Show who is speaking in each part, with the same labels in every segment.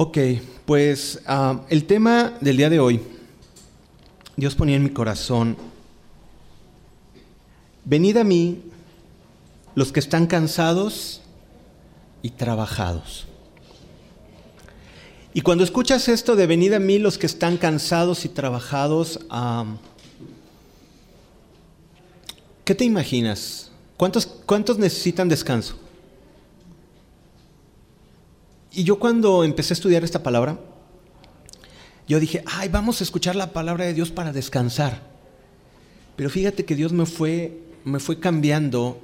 Speaker 1: Ok, pues ah, el tema del día de hoy, Dios ponía en mi corazón, venid a mí los que están cansados y trabajados. Y cuando escuchas esto de venid a mí los que están cansados y trabajados, ah, ¿qué te imaginas? ¿Cuántos, ¿Cuántos necesitan descanso? Y yo cuando empecé a estudiar esta palabra, yo dije, ay, vamos a escuchar la palabra de Dios para descansar. Pero fíjate que Dios me fue, me fue cambiando,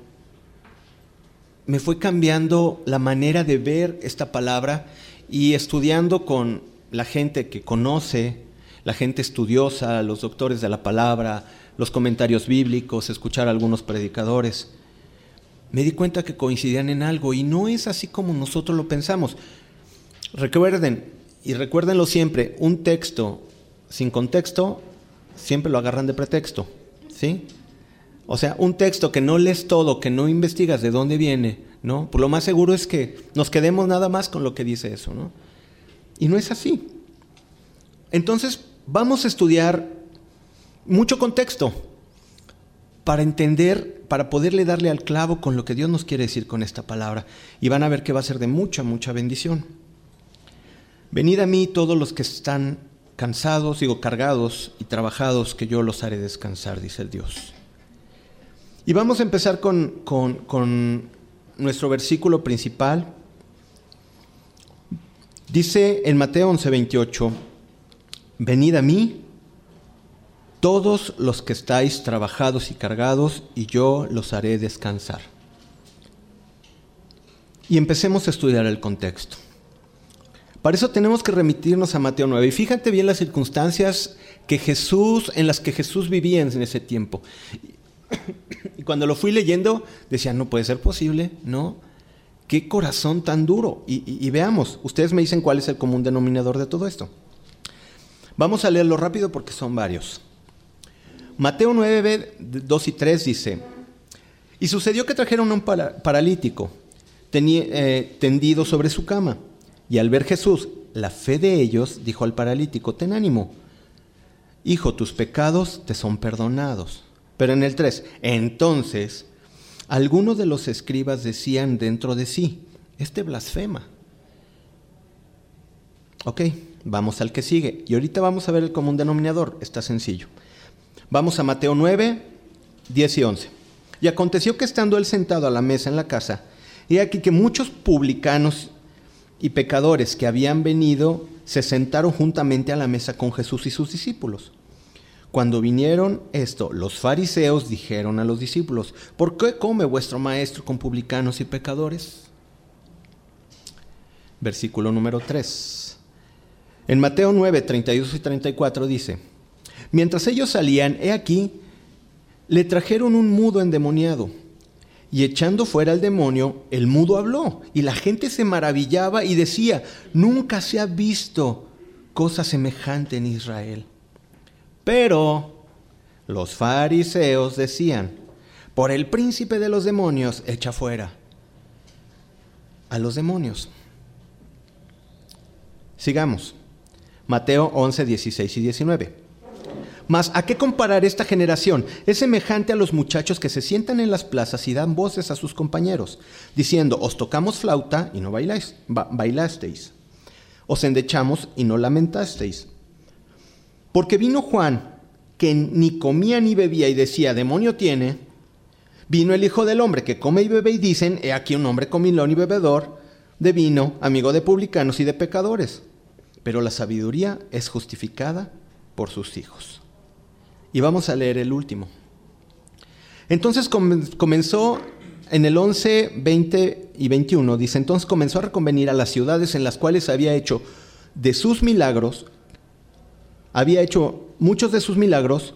Speaker 1: me fue cambiando la manera de ver esta palabra y estudiando con la gente que conoce, la gente estudiosa, los doctores de la palabra, los comentarios bíblicos, escuchar a algunos predicadores me di cuenta que coincidían en algo y no es así como nosotros lo pensamos. Recuerden, y recuérdenlo siempre, un texto sin contexto siempre lo agarran de pretexto, ¿sí? O sea, un texto que no lees todo, que no investigas de dónde viene, ¿no? Por lo más seguro es que nos quedemos nada más con lo que dice eso, ¿no? Y no es así. Entonces, vamos a estudiar mucho contexto para entender, para poderle darle al clavo con lo que Dios nos quiere decir con esta palabra. Y van a ver que va a ser de mucha, mucha bendición. Venid a mí todos los que están cansados, digo cargados y trabajados, que yo los haré descansar, dice el Dios. Y vamos a empezar con, con nuestro versículo principal. Dice en Mateo 11:28, venid a mí todos los que estáis trabajados y cargados, y yo los haré descansar. Y empecemos a estudiar el contexto. Para eso tenemos que remitirnos a Mateo 9. Y fíjate bien las circunstancias que Jesús, en las que Jesús vivía en ese tiempo. Y cuando lo fui leyendo, decía, no puede ser posible, ¿no? Qué corazón tan duro. Y, y veamos, ustedes me dicen cuál es el común denominador de todo esto. Vamos a leerlo rápido porque son varios. Mateo 9, 2 y 3 dice, y sucedió que trajeron a un paralítico eh, tendido sobre su cama, y al ver Jesús la fe de ellos, dijo al paralítico, ten ánimo, hijo, tus pecados te son perdonados. Pero en el 3, entonces, algunos de los escribas decían dentro de sí, este blasfema. Ok, vamos al que sigue. Y ahorita vamos a ver el común denominador, está sencillo. Vamos a Mateo 9, 10 y 11. Y aconteció que estando él sentado a la mesa en la casa, he aquí que muchos publicanos y pecadores que habían venido se sentaron juntamente a la mesa con Jesús y sus discípulos. Cuando vinieron esto, los fariseos dijeron a los discípulos, ¿por qué come vuestro maestro con publicanos y pecadores? Versículo número 3. En Mateo 9, 32 y 34 dice, Mientras ellos salían, he aquí, le trajeron un mudo endemoniado. Y echando fuera al demonio, el mudo habló. Y la gente se maravillaba y decía, nunca se ha visto cosa semejante en Israel. Pero los fariseos decían, por el príncipe de los demonios, echa fuera a los demonios. Sigamos. Mateo 11, 16 y 19. Mas, ¿a qué comparar esta generación? Es semejante a los muchachos que se sientan en las plazas y dan voces a sus compañeros, diciendo, os tocamos flauta y no bailáis, bailasteis, os endechamos y no lamentasteis. Porque vino Juan, que ni comía ni bebía y decía, demonio tiene, vino el Hijo del Hombre que come y bebe y dicen, he aquí un hombre comilón y bebedor de vino, amigo de publicanos y de pecadores. Pero la sabiduría es justificada por sus hijos. Y vamos a leer el último. Entonces comenzó en el 11, 20 y 21, dice, entonces comenzó a reconvenir a las ciudades en las cuales había hecho de sus milagros, había hecho muchos de sus milagros,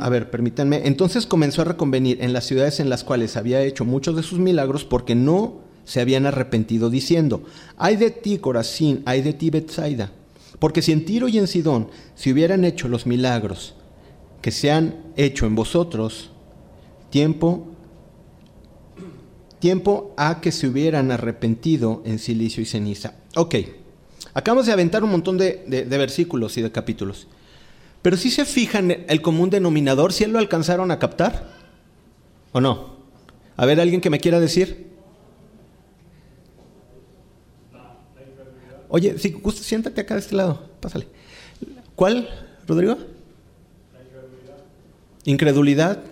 Speaker 1: a ver, permítanme, entonces comenzó a reconvenir en las ciudades en las cuales había hecho muchos de sus milagros porque no se habían arrepentido diciendo, ay de ti Corazín, ay de ti Bethsaida, porque si en Tiro y en Sidón se hubieran hecho los milagros que se han hecho en vosotros, tiempo, tiempo a que se hubieran arrepentido en silicio y ceniza. Ok, Acabamos de aventar un montón de, versículos y de capítulos. Pero si se fijan el común denominador, si él lo alcanzaron a captar o no. A ver, alguien que me quiera decir. Oye, si siéntate acá de este lado, pásale. ¿Cuál, Rodrigo? Incredulidad.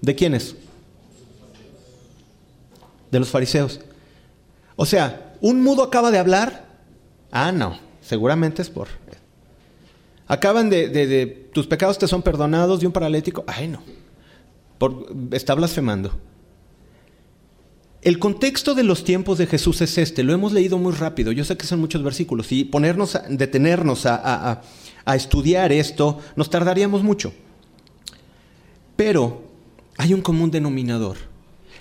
Speaker 1: ¿De quiénes? De los fariseos. O sea, ¿un mudo acaba de hablar? Ah, no, seguramente es por... Acaban de, de, tus pecados te son perdonados de un paralítico. Ay, no. Está blasfemando. El contexto de los tiempos de Jesús es este, lo hemos leído muy rápido, yo sé que son muchos versículos, y ponernos, detenernos a, a estudiar esto, nos tardaríamos mucho. Pero hay un común denominador.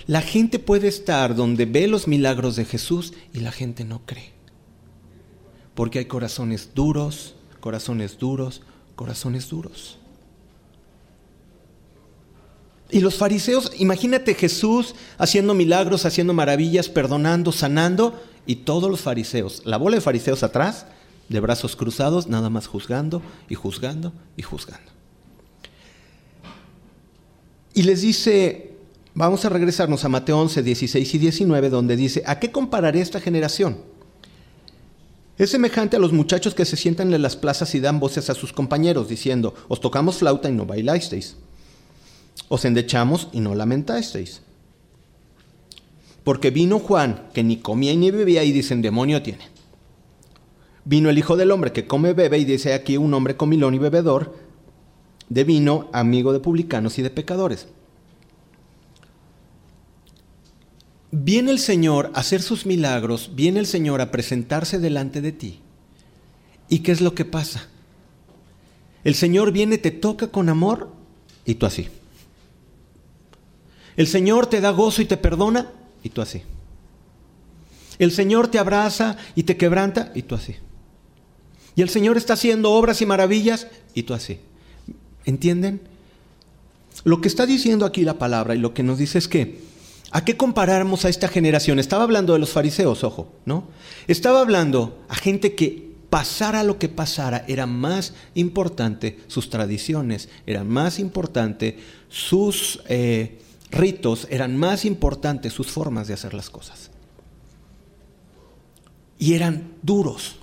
Speaker 1: La gente puede estar donde ve los milagros de Jesús y la gente no cree. Porque hay corazones duros, corazones duros, corazones duros. Y los fariseos, imagínate Jesús haciendo milagros, haciendo maravillas, perdonando, sanando, y todos los fariseos, la bola de fariseos atrás, de brazos cruzados, nada más juzgando y juzgando y juzgando. Y les dice, vamos a regresarnos a Mateo 11, 16 y 19, donde dice, ¿a qué compararé esta generación? Es semejante a los muchachos que se sientan en las plazas y dan voces a sus compañeros, diciendo, os tocamos flauta y no bailasteis os endechamos y no lamentasteis. Porque vino Juan, que ni comía ni bebía, y dicen, demonio tiene. Vino el Hijo del Hombre, que come, bebe, y dice aquí un hombre comilón y bebedor de vino, amigo de publicanos y de pecadores. Viene el Señor a hacer sus milagros, viene el Señor a presentarse delante de ti. ¿Y qué es lo que pasa? El Señor viene, te toca con amor y tú así. El Señor te da gozo y te perdona y tú así. El Señor te abraza y te quebranta y tú así. Y el Señor está haciendo obras y maravillas y tú así. ¿Entienden? Lo que está diciendo aquí la palabra y lo que nos dice es que, ¿a qué comparamos a esta generación? Estaba hablando de los fariseos, ojo, ¿no? Estaba hablando a gente que pasara lo que pasara, era más importante sus tradiciones, era más importante sus... Eh, ritos eran más importantes sus formas de hacer las cosas. Y eran duros.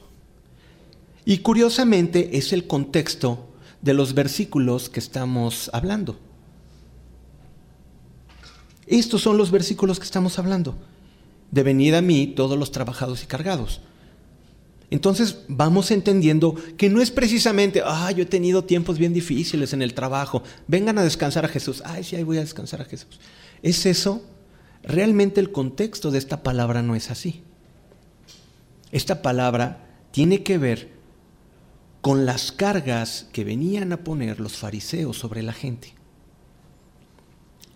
Speaker 1: Y curiosamente es el contexto de los versículos que estamos hablando. Estos son los versículos que estamos hablando. De venid a mí todos los trabajados y cargados. Entonces vamos entendiendo que no es precisamente, ah, yo he tenido tiempos bien difíciles en el trabajo, vengan a descansar a Jesús, ay, sí, ahí voy a descansar a Jesús. ¿Es eso? Realmente el contexto de esta palabra no es así. Esta palabra tiene que ver con las cargas que venían a poner los fariseos sobre la gente.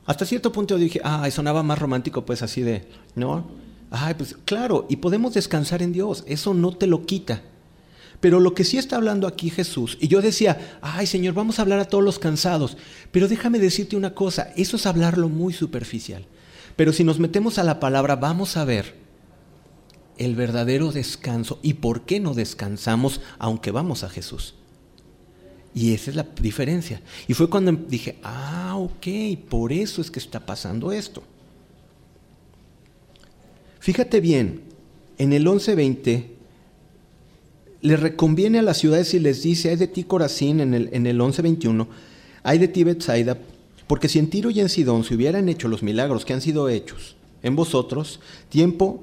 Speaker 1: Hasta cierto punto yo dije, ah, sonaba más romántico, pues así de, ¿no? Ay, pues claro, y podemos descansar en Dios, eso no te lo quita. Pero lo que sí está hablando aquí Jesús, y yo decía, ay Señor, vamos a hablar a todos los cansados, pero déjame decirte una cosa, eso es hablarlo muy superficial. Pero si nos metemos a la palabra, vamos a ver el verdadero descanso y por qué no descansamos aunque vamos a Jesús. Y esa es la diferencia. Y fue cuando dije, ah, ok, por eso es que está pasando esto. Fíjate bien, en el 11.20 le reconviene a las ciudades y les dice, hay de ti Corazín en el, en el 11.21, hay de ti Bethsaida, porque si en Tiro y en Sidón se hubieran hecho los milagros que han sido hechos en vosotros, tiempo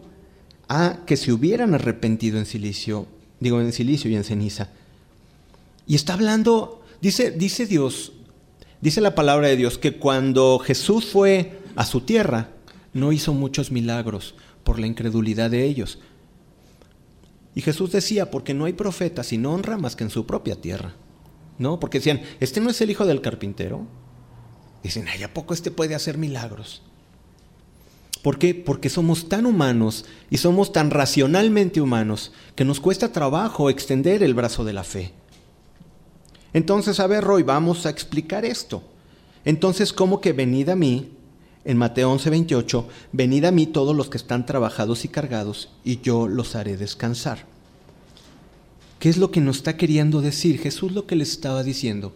Speaker 1: a que se hubieran arrepentido en silicio, digo en silicio y en ceniza. Y está hablando, dice, dice Dios, dice la palabra de Dios, que cuando Jesús fue a su tierra, no hizo muchos milagros, por la incredulidad de ellos. Y Jesús decía, porque no hay profeta sin honra más que en su propia tierra. ¿No? Porque decían, ¿este no es el hijo del carpintero? Dicen, ay, ¿a poco este puede hacer milagros? ¿Por qué? Porque somos tan humanos y somos tan racionalmente humanos que nos cuesta trabajo extender el brazo de la fe. Entonces, a ver, Roy, vamos a explicar esto. Entonces, ¿cómo que venid a mí en Mateo 11, 28, venid a mí todos los que están trabajados y cargados, y yo los haré descansar. ¿Qué es lo que nos está queriendo decir? Jesús lo que les estaba diciendo.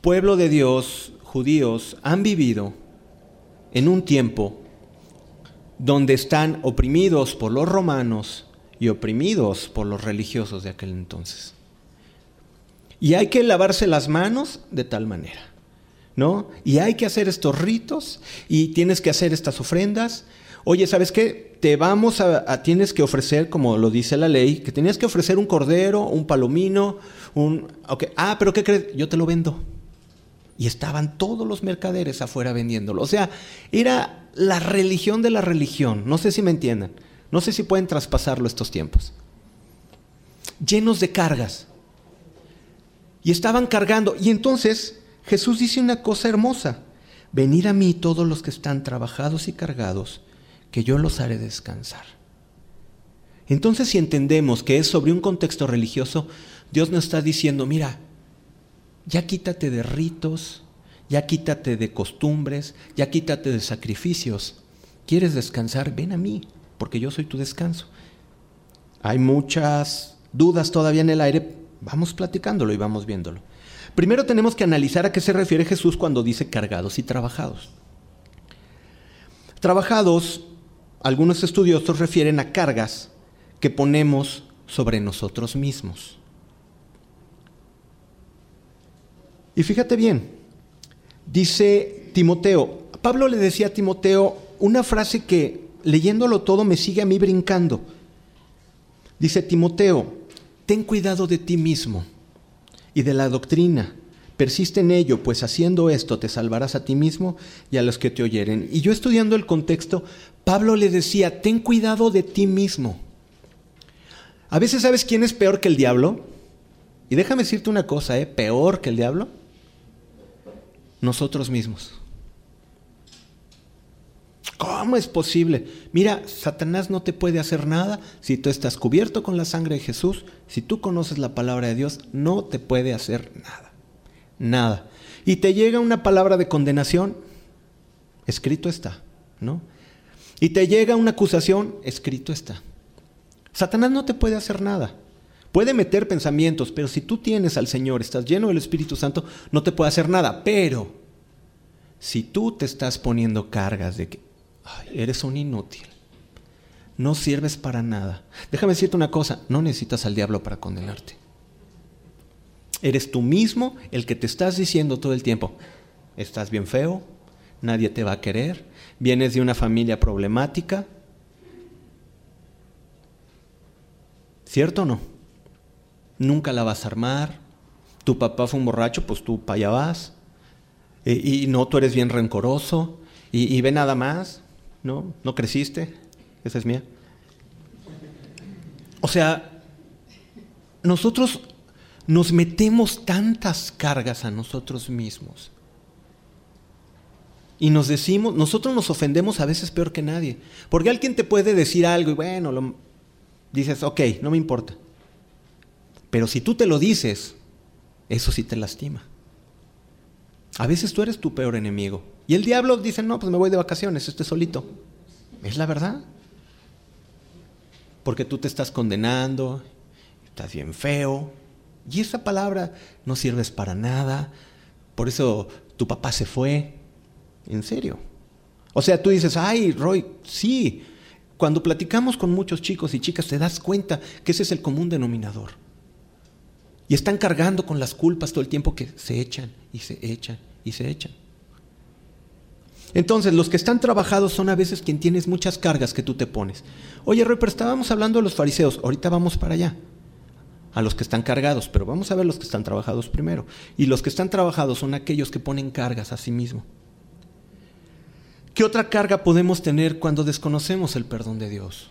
Speaker 1: Pueblo de Dios, judíos, han vivido en un tiempo donde están oprimidos por los romanos y oprimidos por los religiosos de aquel entonces. Y hay que lavarse las manos de tal manera, ¿no? Y hay que hacer estos ritos y tienes que hacer estas ofrendas. Oye, ¿sabes qué? Te vamos a, tienes que ofrecer, como lo dice la ley, que tenías que ofrecer un cordero, un palomino, un... Ah, pero ¿qué crees? Yo te lo vendo. Y estaban todos los mercaderes afuera vendiéndolo. O sea, era la religión de la religión. No sé si me entienden. No sé si pueden traspasarlo estos tiempos. Llenos de cargas. Y estaban cargando. Y entonces Jesús dice una cosa hermosa. Venid a mí todos los que están trabajados y cargados, que yo los haré descansar. Entonces si entendemos que es sobre un contexto religioso, Dios nos está diciendo, mira, ya quítate de ritos, ya quítate de costumbres, ya quítate de sacrificios. ¿Quieres descansar? Ven a mí, porque yo soy tu descanso. Hay muchas dudas todavía en el aire, vamos platicándolo y vamos viéndolo. Primero tenemos que analizar a qué se refiere Jesús cuando dice cargados y trabajados. Trabajados, algunos estudiosos refieren a cargas que ponemos sobre nosotros mismos. Y fíjate bien, dice Timoteo, Pablo le decía a Timoteo una frase que leyéndolo todo me sigue a mí brincando. Dice Timoteo, ten cuidado de ti mismo y de la doctrina. Persiste en ello, pues haciendo esto te salvarás a ti mismo y a los que te oyeren. Y yo estudiando el contexto, Pablo le decía, ten cuidado de ti mismo. A veces sabes quién es peor que el diablo. Y déjame decirte una cosa, ¿eh? peor que el diablo nosotros mismos. ¿Cómo es posible? Mira, Satanás no te puede hacer nada si tú estás cubierto con la sangre de Jesús, si tú conoces la palabra de Dios, no te puede hacer nada. Nada. Y te llega una palabra de condenación, escrito está, ¿no? Y te llega una acusación, escrito está. Satanás no te puede hacer nada. Puede meter pensamientos, pero si tú tienes al Señor, estás lleno del Espíritu Santo, no te puede hacer nada. Pero si tú te estás poniendo cargas de que eres un inútil, no sirves para nada, déjame decirte una cosa, no necesitas al diablo para condenarte. Eres tú mismo el que te estás diciendo todo el tiempo, estás bien feo, nadie te va a querer, vienes de una familia problemática. ¿Cierto o no? nunca la vas a armar. Tu papá fue un borracho, pues tú para allá vas. y no, tú eres bien rencoroso. Y, ve nada más, ¿no? No creciste. Esa es mía. O sea, nosotros nos metemos tantas cargas a nosotros mismos. Y nos decimos, nosotros nos ofendemos a veces peor que nadie. Porque alguien te puede decir algo y bueno, lo, dices, ok, no me importa. Pero si tú te lo dices, eso sí te lastima. A veces tú eres tu peor enemigo. Y el diablo dice, no, pues me voy de vacaciones, estoy solito. Es la verdad. Porque tú te estás condenando, estás bien feo. Y esa palabra no sirves para nada. Por eso tu papá se fue. En serio. O sea, tú dices, ay, Roy, sí. Cuando platicamos con muchos chicos y chicas te das cuenta que ese es el común denominador. Y están cargando con las culpas todo el tiempo que se echan y se echan y se echan. Entonces, los que están trabajados son a veces quien tienes muchas cargas que tú te pones. Oye, Roy, pero estábamos hablando de los fariseos, ahorita vamos para allá. A los que están cargados, pero vamos a ver los que están trabajados primero. Y los que están trabajados son aquellos que ponen cargas a sí mismos. ¿Qué otra carga podemos tener cuando desconocemos el perdón de Dios?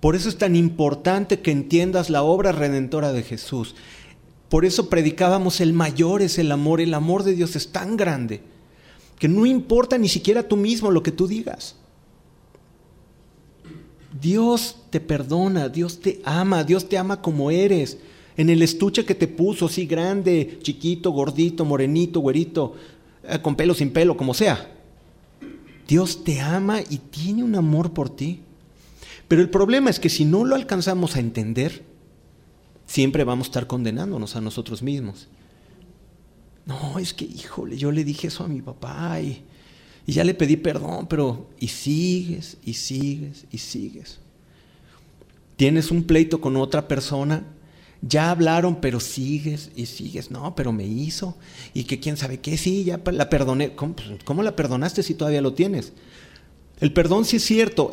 Speaker 1: Por eso es tan importante que entiendas la obra redentora de Jesús. Por eso predicábamos el mayor es el amor. El amor de Dios es tan grande que no importa ni siquiera tú mismo lo que tú digas. Dios te perdona, Dios te ama, Dios te ama como eres. En el estuche que te puso, así grande, chiquito, gordito, morenito, güerito, eh, con pelo, sin pelo, como sea. Dios te ama y tiene un amor por ti. Pero el problema es que si no lo alcanzamos a entender, siempre vamos a estar condenándonos a nosotros mismos. No, es que, híjole, yo le dije eso a mi papá y, ya le pedí perdón, pero y sigues, y sigues, y sigues. Tienes un pleito con otra persona, ya hablaron, pero sigues y sigues. No, pero me hizo. Y que quién sabe qué, sí, ya la perdoné. ¿Cómo, ¿Cómo, la perdonaste si todavía lo tienes? El perdón sí es cierto,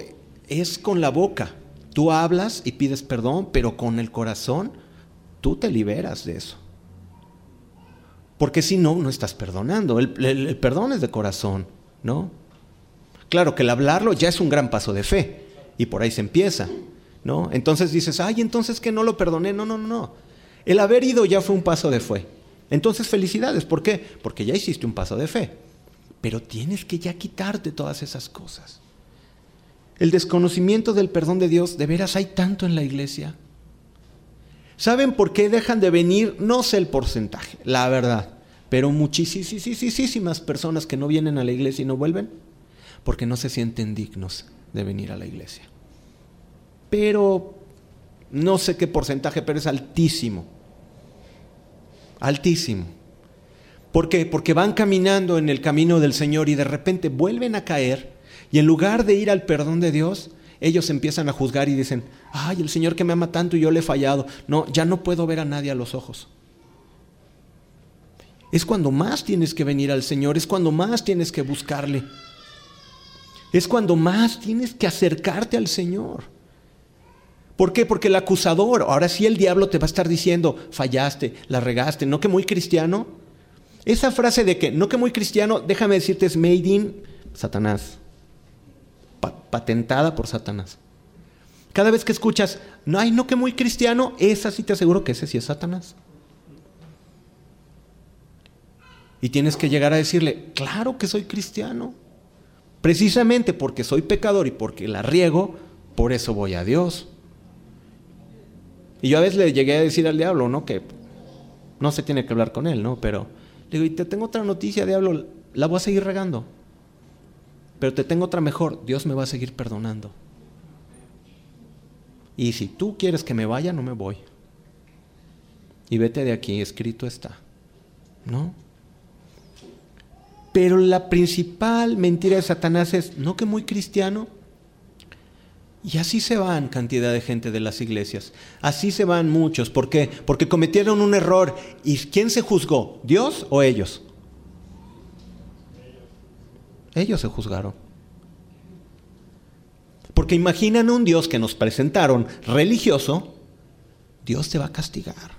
Speaker 1: es con la boca. Tú hablas y pides perdón, pero con el corazón tú te liberas de eso. Porque si no, no estás perdonando. El, perdón es de corazón, ¿no? Claro que el hablarlo ya es un gran paso de fe y por ahí se empieza, ¿no? Entonces dices, ay, entonces que no lo perdoné. No, no, no, no. El haber ido ya fue un paso de fe. Entonces felicidades. ¿Por qué? Porque ya hiciste un paso de fe. Pero tienes que ya quitarte todas esas cosas. El desconocimiento del perdón de Dios, de veras hay tanto en la iglesia. ¿Saben por qué dejan de venir? No sé el porcentaje, la verdad, pero muchísimas personas que no vienen a la iglesia y no vuelven porque no se sienten dignos de venir a la iglesia. Pero no sé qué porcentaje, pero es altísimo. Altísimo. ¿Por qué? Porque van caminando en el camino del Señor y de repente vuelven a caer y en lugar de ir al perdón de Dios, ellos empiezan a juzgar y dicen, ay, el Señor que me ama tanto y yo le he fallado. No, ya no puedo ver a nadie a los ojos. Es cuando más tienes que venir al Señor, es cuando más tienes que buscarle. Es cuando más tienes que acercarte al Señor. ¿Por qué? Porque el acusador, ahora sí el diablo te va a estar diciendo, fallaste, la regaste, no que muy cristiano. Esa frase de que no que muy cristiano, déjame decirte, es made in Satanás patentada por Satanás. Cada vez que escuchas, no hay no que muy cristiano, esa sí te aseguro que ese sí es Satanás. Y tienes que llegar a decirle, claro que soy cristiano. Precisamente porque soy pecador y porque la riego, por eso voy a Dios. Y yo a veces le llegué a decir al diablo, ¿no? Que no se tiene que hablar con él, ¿no? Pero le digo, y te tengo otra noticia, diablo, la voy a seguir regando. Pero te tengo otra mejor, Dios me va a seguir perdonando. Y si tú quieres que me vaya, no me voy. Y vete de aquí, escrito está. ¿No? Pero la principal mentira de Satanás es, no que muy cristiano. Y así se van cantidad de gente de las iglesias. Así se van muchos. ¿Por qué? Porque cometieron un error. ¿Y quién se juzgó? ¿Dios o ellos? Ellos se juzgaron. Porque imaginan un Dios que nos presentaron religioso, Dios te va a castigar.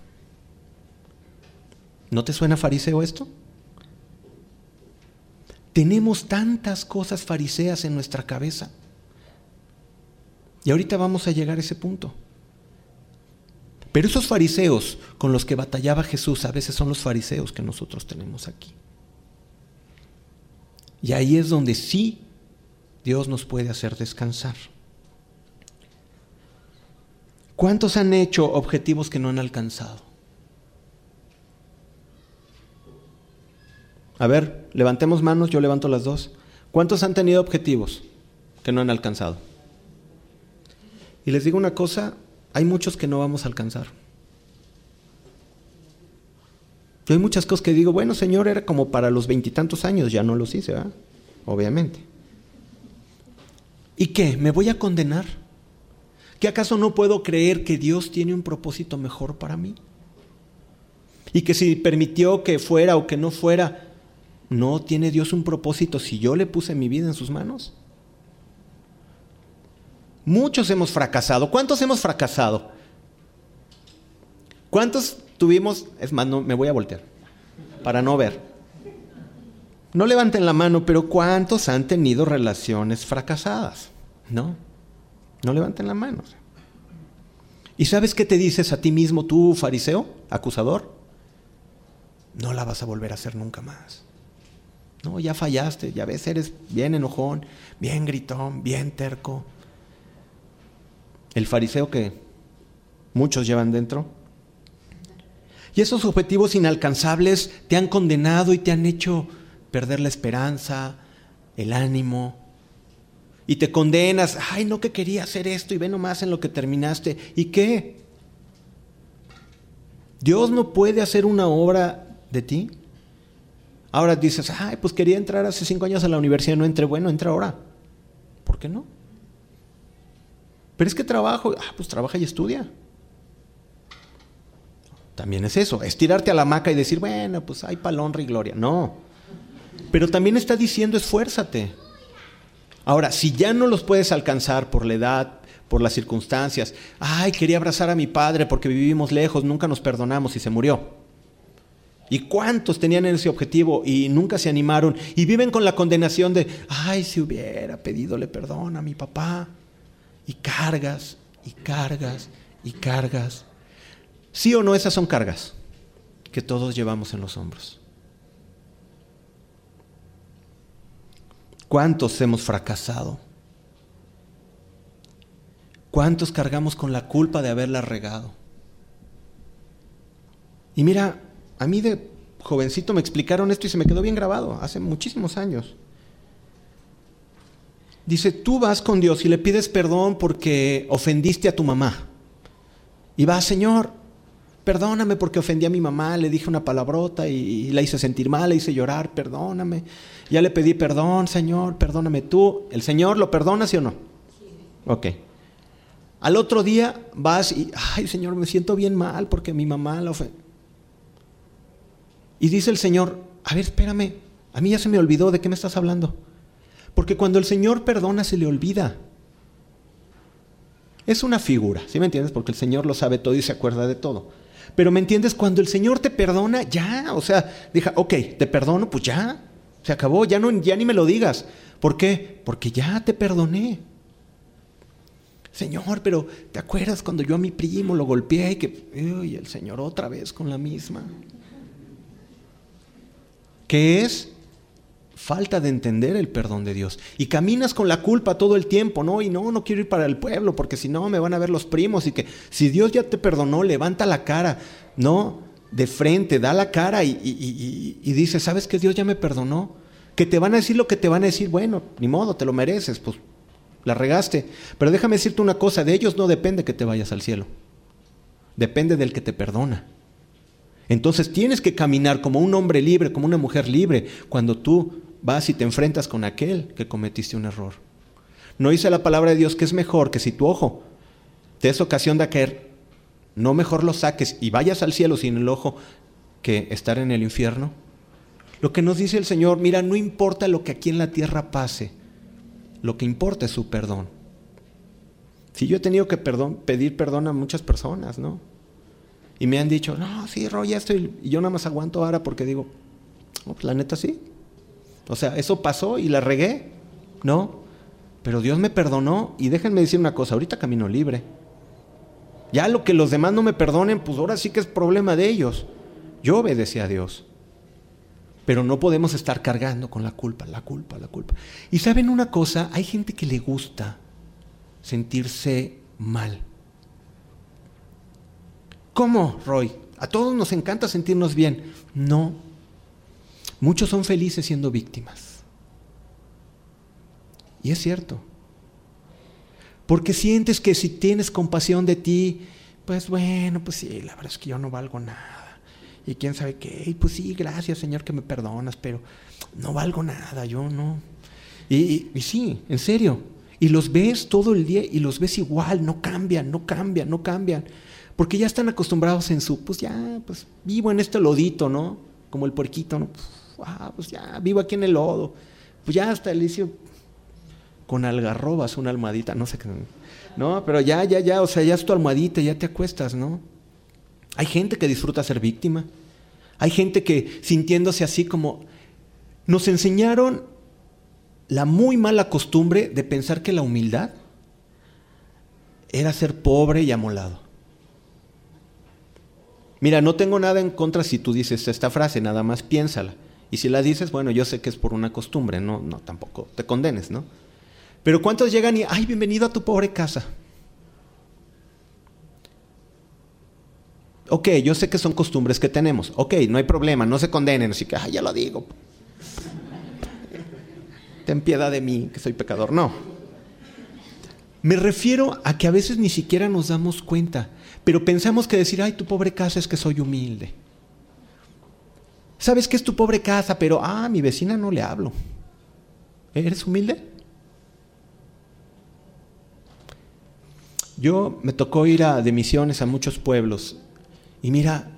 Speaker 1: ¿No te suena fariseo esto? Tenemos tantas cosas fariseas en nuestra cabeza. Y ahorita vamos a llegar a ese punto. Pero esos fariseos con los que batallaba Jesús a veces son los fariseos que nosotros tenemos aquí. Y ahí es donde sí Dios nos puede hacer descansar. ¿Cuántos han hecho objetivos que no han alcanzado? A ver, levantemos manos, yo levanto las dos. ¿Cuántos han tenido objetivos que no han alcanzado? Y les digo una cosa, hay muchos que no vamos a alcanzar. Yo hay muchas cosas que digo, bueno, Señor, era como para los veintitantos años, ya no los hice, ¿verdad? Obviamente. ¿Y qué? ¿Me voy a condenar? ¿Que acaso no puedo creer que Dios tiene un propósito mejor para mí? Y que si permitió que fuera o que no fuera, ¿no tiene Dios un propósito si yo le puse mi vida en sus manos? Muchos hemos fracasado. ¿Cuántos hemos fracasado? ¿Cuántos tuvimos, es más, no, me voy a voltear, para no ver. No levanten la mano, pero ¿cuántos han tenido relaciones fracasadas? No, no levanten la mano. ¿Y sabes qué te dices a ti mismo, tú fariseo, acusador? No la vas a volver a hacer nunca más. No, ya fallaste, ya ves, eres bien enojón, bien gritón, bien terco. El fariseo que muchos llevan dentro, y esos objetivos inalcanzables te han condenado y te han hecho perder la esperanza, el ánimo. Y te condenas, ay, no que quería hacer esto y ve nomás en lo que terminaste. ¿Y qué? Dios no puede hacer una obra de ti. Ahora dices, ay, pues quería entrar hace cinco años a la universidad no entré. Bueno, entra ahora. ¿Por qué no? Pero es que trabajo, ah, pues trabaja y estudia. También es eso, estirarte a la hamaca y decir, bueno, pues hay palonra y gloria. No. Pero también está diciendo, esfuérzate. Ahora, si ya no los puedes alcanzar por la edad, por las circunstancias, ay, quería abrazar a mi padre porque vivimos lejos, nunca nos perdonamos y se murió. ¿Y cuántos tenían ese objetivo y nunca se animaron y viven con la condenación de, ay, si hubiera pedidole perdón a mi papá? Y cargas, y cargas, y cargas. ¿Sí o no esas son cargas que todos llevamos en los hombros? ¿Cuántos hemos fracasado? ¿Cuántos cargamos con la culpa de haberla regado? Y mira, a mí de jovencito me explicaron esto y se me quedó bien grabado, hace muchísimos años. Dice, tú vas con Dios y le pides perdón porque ofendiste a tu mamá. Y vas, Señor, perdóname porque ofendí a mi mamá, le dije una palabrota y, la hice sentir mal, le hice llorar, perdóname. Ya le pedí perdón, Señor, perdóname tú. ¿El Señor lo perdona, sí o no? Sí. Ok. Al otro día vas y, ay, Señor, me siento bien mal porque mi mamá la ofendió. Y dice el Señor, a ver, espérame, a mí ya se me olvidó de qué me estás hablando. Porque cuando el Señor perdona se le olvida. Es una figura, ¿sí me entiendes? Porque el Señor lo sabe todo y se acuerda de todo. Pero ¿me entiendes? Cuando el Señor te perdona, ya, o sea, deja, ok, te perdono, pues ya, se acabó, ya, no, ya ni me lo digas. ¿Por qué? Porque ya te perdoné. Señor, pero ¿te acuerdas cuando yo a mi primo lo golpeé y que, uy, el Señor otra vez con la misma? que es falta de entender el perdón de Dios. Y caminas con la culpa todo el tiempo, ¿no? Y no, no quiero ir para el pueblo porque si no me van a ver los primos y que si Dios ya te perdonó, levanta la cara, ¿no? De frente, da la cara y, y, dice, ¿sabes que Dios ya me perdonó? Que te van a decir lo que te van a decir, bueno, ni modo, te lo mereces, pues la regaste. Pero déjame decirte una cosa, de ellos no depende que te vayas al cielo, depende del que te perdona. Entonces tienes que caminar como un hombre libre, como una mujer libre, cuando tú vas y te enfrentas con aquel que cometiste un error. No dice la palabra de Dios que es mejor que si tu ojo te es ocasión de caer, no mejor lo saques y vayas al cielo sin el ojo que estar en el infierno. Lo que nos dice el Señor, mira, no importa lo que aquí en la tierra pase, lo que importa es su perdón. Si yo he tenido que pedir perdón a muchas personas, ¿no? Y me han dicho, no, sí, Roy, ya estoy. Y yo nada más aguanto ahora porque digo, pues la neta sí. O sea, eso pasó y la regué, ¿no? Pero Dios me perdonó y déjenme decir una cosa, ahorita camino libre. Ya lo que los demás no me perdonen, pues ahora sí que es problema de ellos. Yo obedecí a Dios. Pero no podemos estar cargando con la culpa, la culpa, la culpa. Y saben una cosa, hay gente que le gusta sentirse mal. ¿Cómo, Roy? A todos nos encanta sentirnos bien. No. Muchos son felices siendo víctimas. Y es cierto. Porque sientes que si tienes compasión de ti, pues bueno, pues sí, la verdad es que yo no valgo nada. Y quién sabe qué, y pues sí, gracias Señor que me perdonas, pero no valgo nada, yo no. Y, y sí, en serio. Y los ves todo el día y los ves igual, no cambian, no cambian, no cambian. Porque ya están acostumbrados en su, pues ya, pues vivo en este lodito, ¿no? Como el puerquito, ¿no? Ah, pues ya, vivo aquí en el lodo. Pues ya hasta el inicio con algarrobas, una almohadita, no sé qué. No, pero ya, ya, ya, o sea, ya es tu almohadita, ya te acuestas, ¿no? Hay gente que disfruta ser víctima. Hay gente que sintiéndose así como... Nos enseñaron la muy mala costumbre de pensar que la humildad era ser pobre y amolado. Mira, no tengo nada en contra si tú dices esta frase, nada más piénsala. Y si la dices, bueno, yo sé que es por una costumbre, no, no, tampoco te condenes, ¿no? Pero ¿cuántos llegan y, ay, bienvenido a tu pobre casa? Ok, yo sé que son costumbres que tenemos. Ok, no hay problema, no se condenen, así que, ay, ya lo digo. ten piedad de mí, que soy pecador. No. Me refiero a que a veces ni siquiera nos damos cuenta, pero pensamos que decir, ay, tu pobre casa es que soy humilde. ¿Sabes qué es tu pobre casa? Pero, ah, a mi vecina no le hablo. ¿Eres humilde? Yo me tocó ir a, de misiones a muchos pueblos y mira,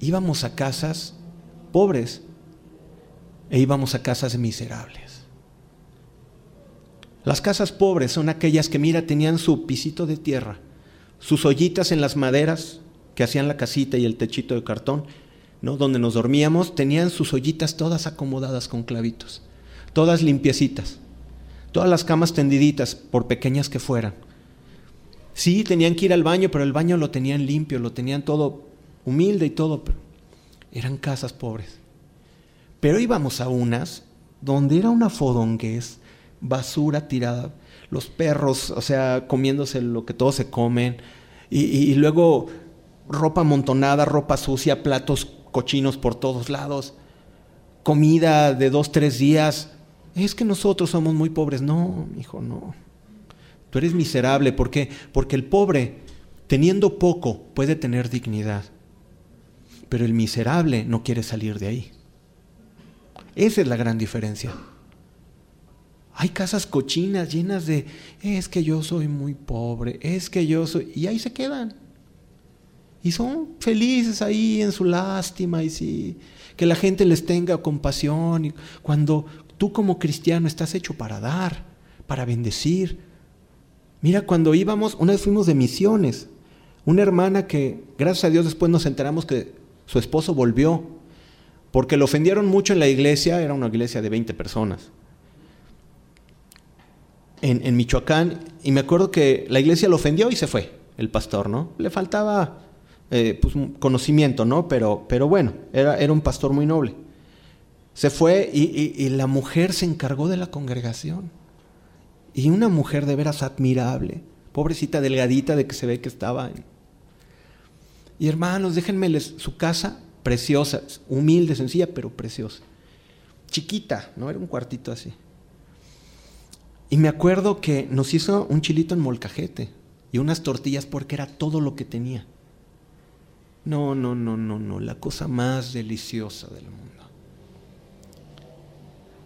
Speaker 1: íbamos a casas pobres e íbamos a casas miserables. Las casas pobres son aquellas que, mira, tenían su pisito de tierra, sus ollitas en las maderas que hacían la casita y el techito de cartón, donde nos dormíamos, tenían sus ollitas todas acomodadas con clavitos, todas limpiecitas, todas las camas tendiditas, por pequeñas que fueran. Sí, tenían que ir al baño, pero el baño lo tenían limpio, lo tenían todo humilde y todo, pero eran casas pobres. Pero íbamos a unas donde era una fodonguez, basura tirada, los perros, o sea, comiéndose lo que todos se comen, y, luego ropa amontonada, ropa sucia, platos cochinos por todos lados, comida de dos, tres días. Es que nosotros somos muy pobres. No, hijo, no. Tú eres miserable. ¿Por qué? Porque el pobre, teniendo poco, puede tener dignidad. Pero el miserable no quiere salir de ahí. Esa es la gran diferencia. Hay casas cochinas llenas de, es que yo soy muy pobre, es que yo soy... Y ahí se quedan. Y son felices ahí en su lástima y sí, que la gente les tenga compasión. Y cuando tú como cristiano estás hecho para dar, para bendecir. Mira, cuando íbamos, una vez fuimos de misiones, una hermana que, gracias a Dios, después nos enteramos que su esposo volvió, porque lo ofendieron mucho en la iglesia, era una iglesia de 20 personas en, Michoacán y me acuerdo que la iglesia lo ofendió y se fue, el pastor, ¿no? Le faltaba eh, pues, conocimiento, ¿no? Pero, pero bueno, era, era, un pastor muy noble. Se fue y, la mujer se encargó de la congregación. Y una mujer de veras admirable, pobrecita delgadita de que se ve que estaba. Y hermanos, déjenme su casa preciosa, humilde, sencilla, pero preciosa. Chiquita, ¿no? Era un cuartito así. Y me acuerdo que nos hizo un chilito en molcajete y unas tortillas porque era todo lo que tenía. No, no, no, no, no, la cosa más deliciosa del mundo.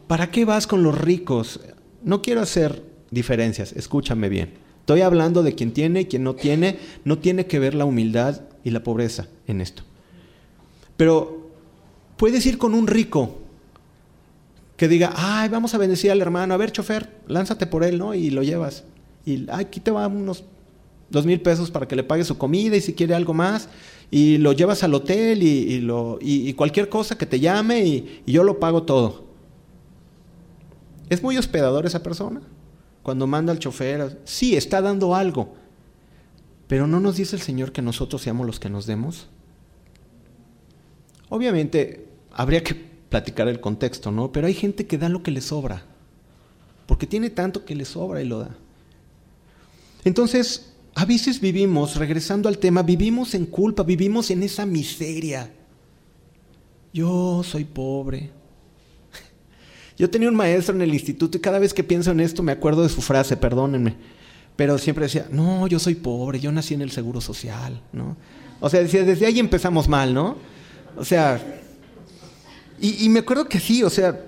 Speaker 1: ¿Para qué vas con los ricos? No quiero hacer diferencias, escúchame bien. Estoy hablando de quien tiene y quien no tiene. No tiene que ver la humildad y la pobreza en esto. Pero puedes ir con un rico que diga, ay, vamos a bendecir al hermano, a ver, chofer, lánzate por él, ¿no? Y lo llevas. Y aquí te van unos dos mil pesos para que le pague su comida y si quiere algo más, y lo llevas al hotel y, lo, y, cualquier cosa que te llame y, yo lo pago todo. ¿Es muy hospedador esa persona? Cuando manda al chofer, sí, está dando algo, pero ¿no nos dice el Señor que nosotros seamos los que nos demos? Obviamente, habría que platicar el contexto, ¿no? Pero hay gente que da lo que le sobra, porque tiene tanto que le sobra y lo da. Entonces, a veces vivimos, regresando al tema, vivimos en culpa, vivimos en esa miseria. Yo soy pobre. Yo tenía un maestro en el instituto y cada vez que pienso en esto me acuerdo de su frase, perdónenme, pero siempre decía, no, yo soy pobre, yo nací en el Seguro Social, ¿no? O sea, decía, desde ahí empezamos mal, ¿no? O sea, y, me acuerdo que sí, o sea,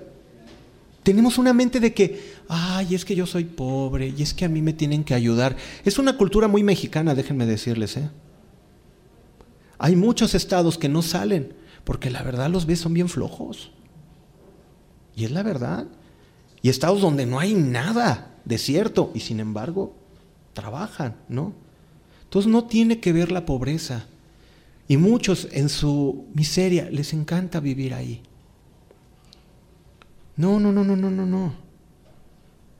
Speaker 1: tenemos una mente de que, ay, es que yo soy pobre y es que a mí me tienen que ayudar. Es una cultura muy mexicana, déjenme decirles, ¿eh? Hay muchos estados que no salen porque la verdad los ves son bien flojos. Y es la verdad. Y estados donde no hay nada, desierto, y sin embargo trabajan, ¿no? Entonces no tiene que ver la pobreza. Y muchos en su miseria les encanta vivir ahí. No, no, no, no, no, no, no.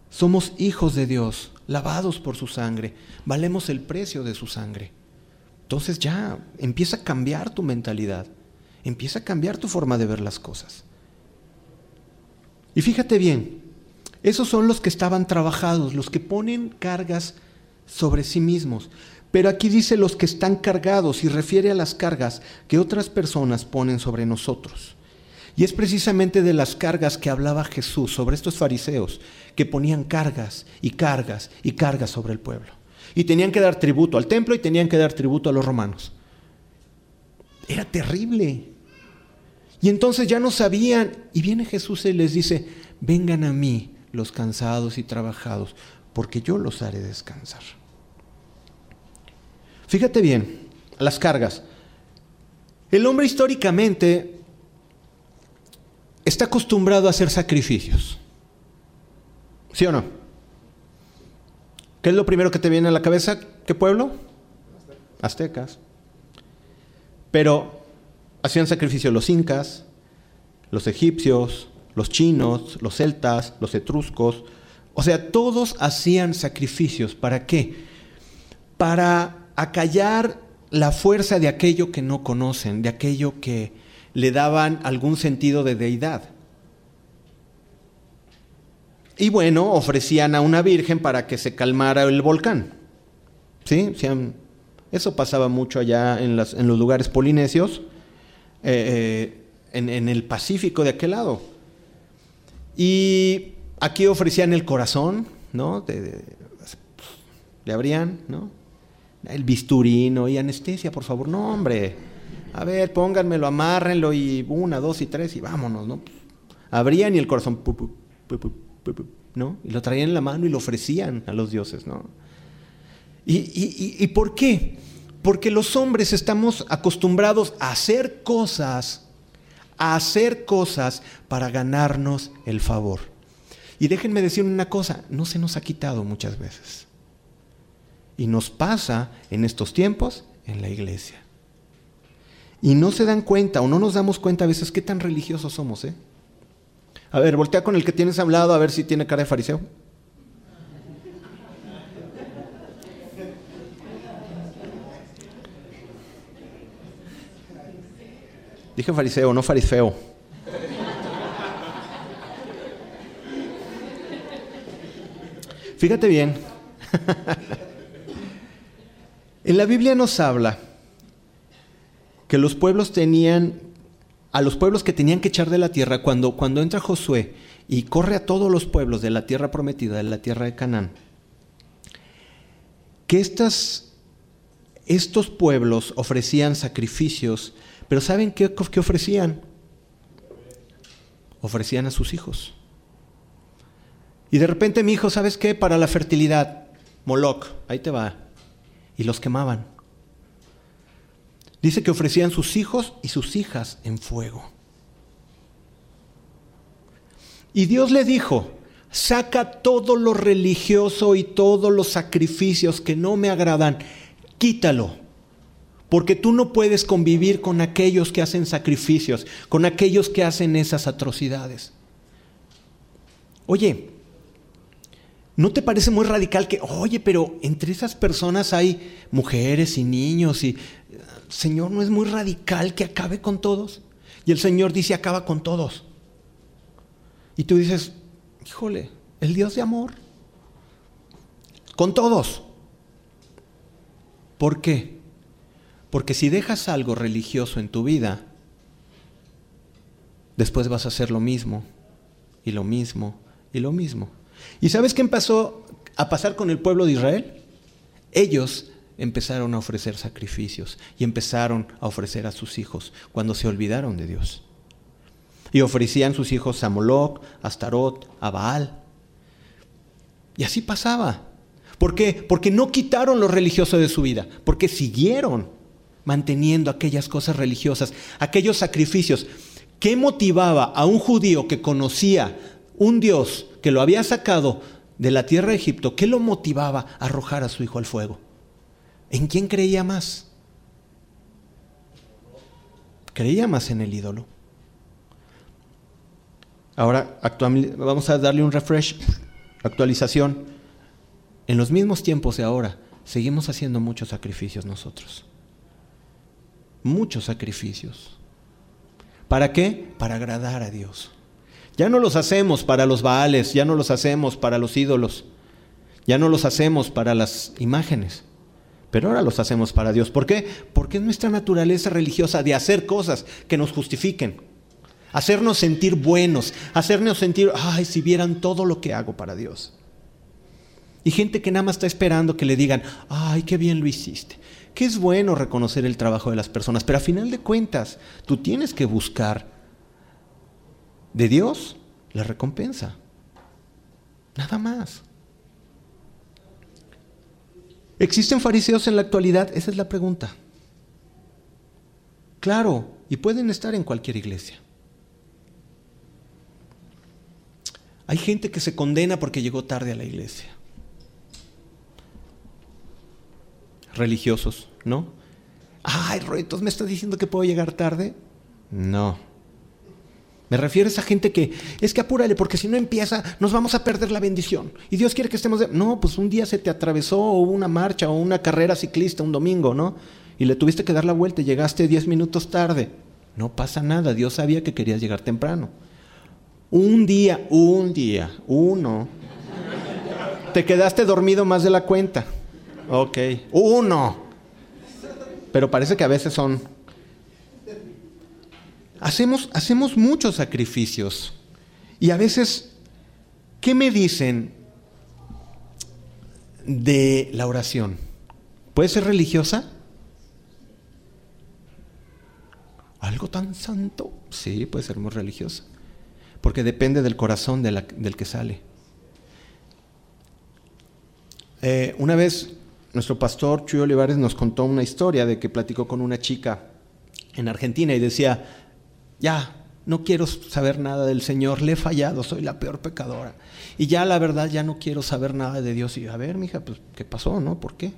Speaker 1: Somos hijos de Dios, lavados por su sangre, valemos el precio de su sangre. Entonces ya empieza a cambiar tu mentalidad, empieza a cambiar tu forma de ver las cosas. Y fíjate bien, esos son los que estaban trabajados, los que ponen cargas sobre sí mismos. Pero aquí dice los que están cargados y refiere a las cargas que otras personas ponen sobre nosotros. Y es precisamente de las cargas que hablaba Jesús sobre estos fariseos, que ponían cargas y cargas y cargas sobre el pueblo. Y tenían que dar tributo al templo y tenían que dar tributo a los romanos. Era terrible. Y entonces ya no sabían. Y viene Jesús y les dice, vengan a mí los cansados y trabajados, porque yo los haré descansar. Fíjate bien, las cargas. El hombre históricamente está acostumbrado a hacer sacrificios. ¿Sí o no? ¿Qué es lo primero que te viene a la cabeza? ¿Qué pueblo? Aztecas. Pero hacían sacrificios los incas, los egipcios, los chinos, los celtas, los etruscos. O sea, todos hacían sacrificios. ¿Para qué? Para acallar la fuerza de aquello que no conocen, de aquello que le daban algún sentido de deidad. Y bueno, ofrecían a una virgen para que se calmara el volcán. ¿Sí? Eso pasaba mucho allá en, los lugares polinesios, eh, eh, en, el Pacífico de aquel lado. Y aquí ofrecían el corazón, ¿no? le abrían, ¿no? El bisturino y anestesia, por favor. No, hombre. A ver, pónganmelo, amárrenlo y una, dos y tres y vámonos, ¿no? Abrían y el corazón, ¿no? Y lo traían en la mano y lo ofrecían a los dioses, ¿no? ¿Y, por qué? Porque los hombres estamos acostumbrados a hacer cosas, a hacer cosas para ganarnos el favor. Y déjenme decir una cosa, no se nos ha quitado muchas veces. Y nos pasa en estos tiempos en la iglesia. Y no se dan cuenta o no nos damos cuenta a veces qué tan religiosos somos, ¿eh? A ver, voltea con el que tienes hablado a ver si tiene cara de fariseo. Dije fariseo, no fariseo. Fíjate bien. en la Biblia nos habla que los pueblos tenían, a los pueblos que tenían que echar de la tierra, cuando, cuando entra Josué y corre a todos los pueblos de la tierra prometida, de la tierra de Canaán, que estas, estos pueblos ofrecían sacrificios, pero ¿saben qué, qué ofrecían? Ofrecían a sus hijos. Y de repente mi hijo, ¿sabes qué? Para la fertilidad, Moloch, ahí te va. Y los quemaban. Dice que ofrecían sus hijos y sus hijas en fuego. Y Dios le dijo, saca todo lo religioso y todos los sacrificios que no me agradan, quítalo, porque tú no puedes convivir con aquellos que hacen sacrificios, con aquellos que hacen esas atrocidades. Oye, ¿no te parece muy radical que, oye, pero entre esas personas hay mujeres y niños y Señor, ¿no es muy radical que acabe con todos? Y el Señor dice, acaba con todos. Y tú dices, híjole, el Dios de amor. Con todos. ¿Por qué? Porque si dejas algo religioso en tu vida, después vas a hacer lo mismo, y lo mismo, y lo mismo. ¿Y sabes qué empezó a pasar con el pueblo de Israel? Ellos empezaron a ofrecer sacrificios y empezaron a ofrecer a sus hijos cuando se olvidaron de Dios. Y ofrecían sus hijos a Moloch, a Astarot, a Baal. Y así pasaba. ¿Por qué? Porque no quitaron lo religioso de su vida, porque siguieron manteniendo aquellas cosas religiosas, aquellos sacrificios. ¿Qué motivaba a un judío que conocía un Dios que lo había sacado de la tierra de Egipto? ¿Qué lo motivaba a arrojar a su hijo al fuego? ¿En quién creía más? Creía más en el ídolo. Ahora vamos a darle un refresh, actualización. En los mismos tiempos de ahora, seguimos haciendo muchos sacrificios nosotros. Muchos sacrificios. ¿Para qué? Para agradar a Dios. Ya no los hacemos para los baales, ya no los hacemos para los ídolos, ya no los hacemos para las imágenes. Pero ahora los hacemos para Dios. ¿Por qué? Porque es nuestra naturaleza religiosa de hacer cosas que nos justifiquen. hacernos sentir buenos, hacernos sentir, ay, si vieran todo lo que hago para Dios. Y gente que nada más está esperando que le digan, ay, qué bien lo hiciste. Que es bueno reconocer el trabajo de las personas, pero a final de cuentas, tú tienes que buscar de Dios la recompensa. Nada más. ¿Existen fariseos en la actualidad? Esa es la pregunta. Claro, y pueden estar en cualquier iglesia. Hay gente que se condena porque llegó tarde a la iglesia. Religiosos, ¿no? Ay, Roetos, ¿me estás diciendo que puedo llegar tarde? No. Me refiero a esa gente que es que apúrale, porque si no empieza, nos vamos a perder la bendición. Y Dios quiere que estemos. De... No, pues un día se te atravesó una marcha o una carrera ciclista un domingo, ¿no? Y le tuviste que dar la vuelta y llegaste 10 minutos tarde. No pasa nada, Dios sabía que querías llegar temprano. Un día, un día, uno. Te quedaste dormido más de la cuenta. Ok, uno. Pero parece que a veces son Hacemos, hacemos muchos sacrificios. Y a veces, ¿qué me dicen de la oración? ¿Puede ser religiosa? ¿Algo tan santo? Sí, puede ser muy religiosa. Porque depende del corazón del que sale. Eh, una vez nuestro pastor Chuy Olivares nos contó una historia de que platicó con una chica en Argentina y decía, ya, no quiero saber nada del Señor, le he fallado, soy la peor pecadora. Y ya la verdad ya no quiero saber nada de Dios. Y a ver, mija, pues, ¿qué pasó, no? ¿Por qué?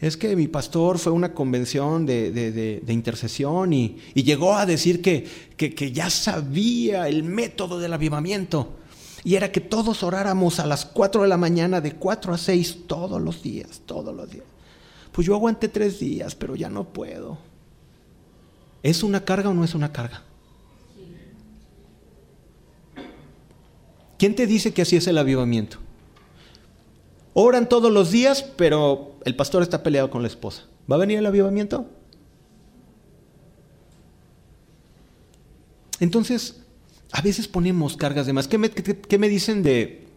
Speaker 1: Es que mi pastor fue a una convención de, intercesión y, llegó a decir que, que ya sabía el método del avivamiento. Y era que todos oráramos a las 4 de la mañana, de 4 a 6, todos los días, todos los días. Pues yo aguanté tres días, pero ya no puedo. ¿Es una carga o no es una carga? ¿Quién te dice que así es el avivamiento? Oran todos los días, pero el pastor está peleado con la esposa. ¿Va a venir el avivamiento? Entonces, a veces ponemos cargas de más. ¿Qué me, dicen de,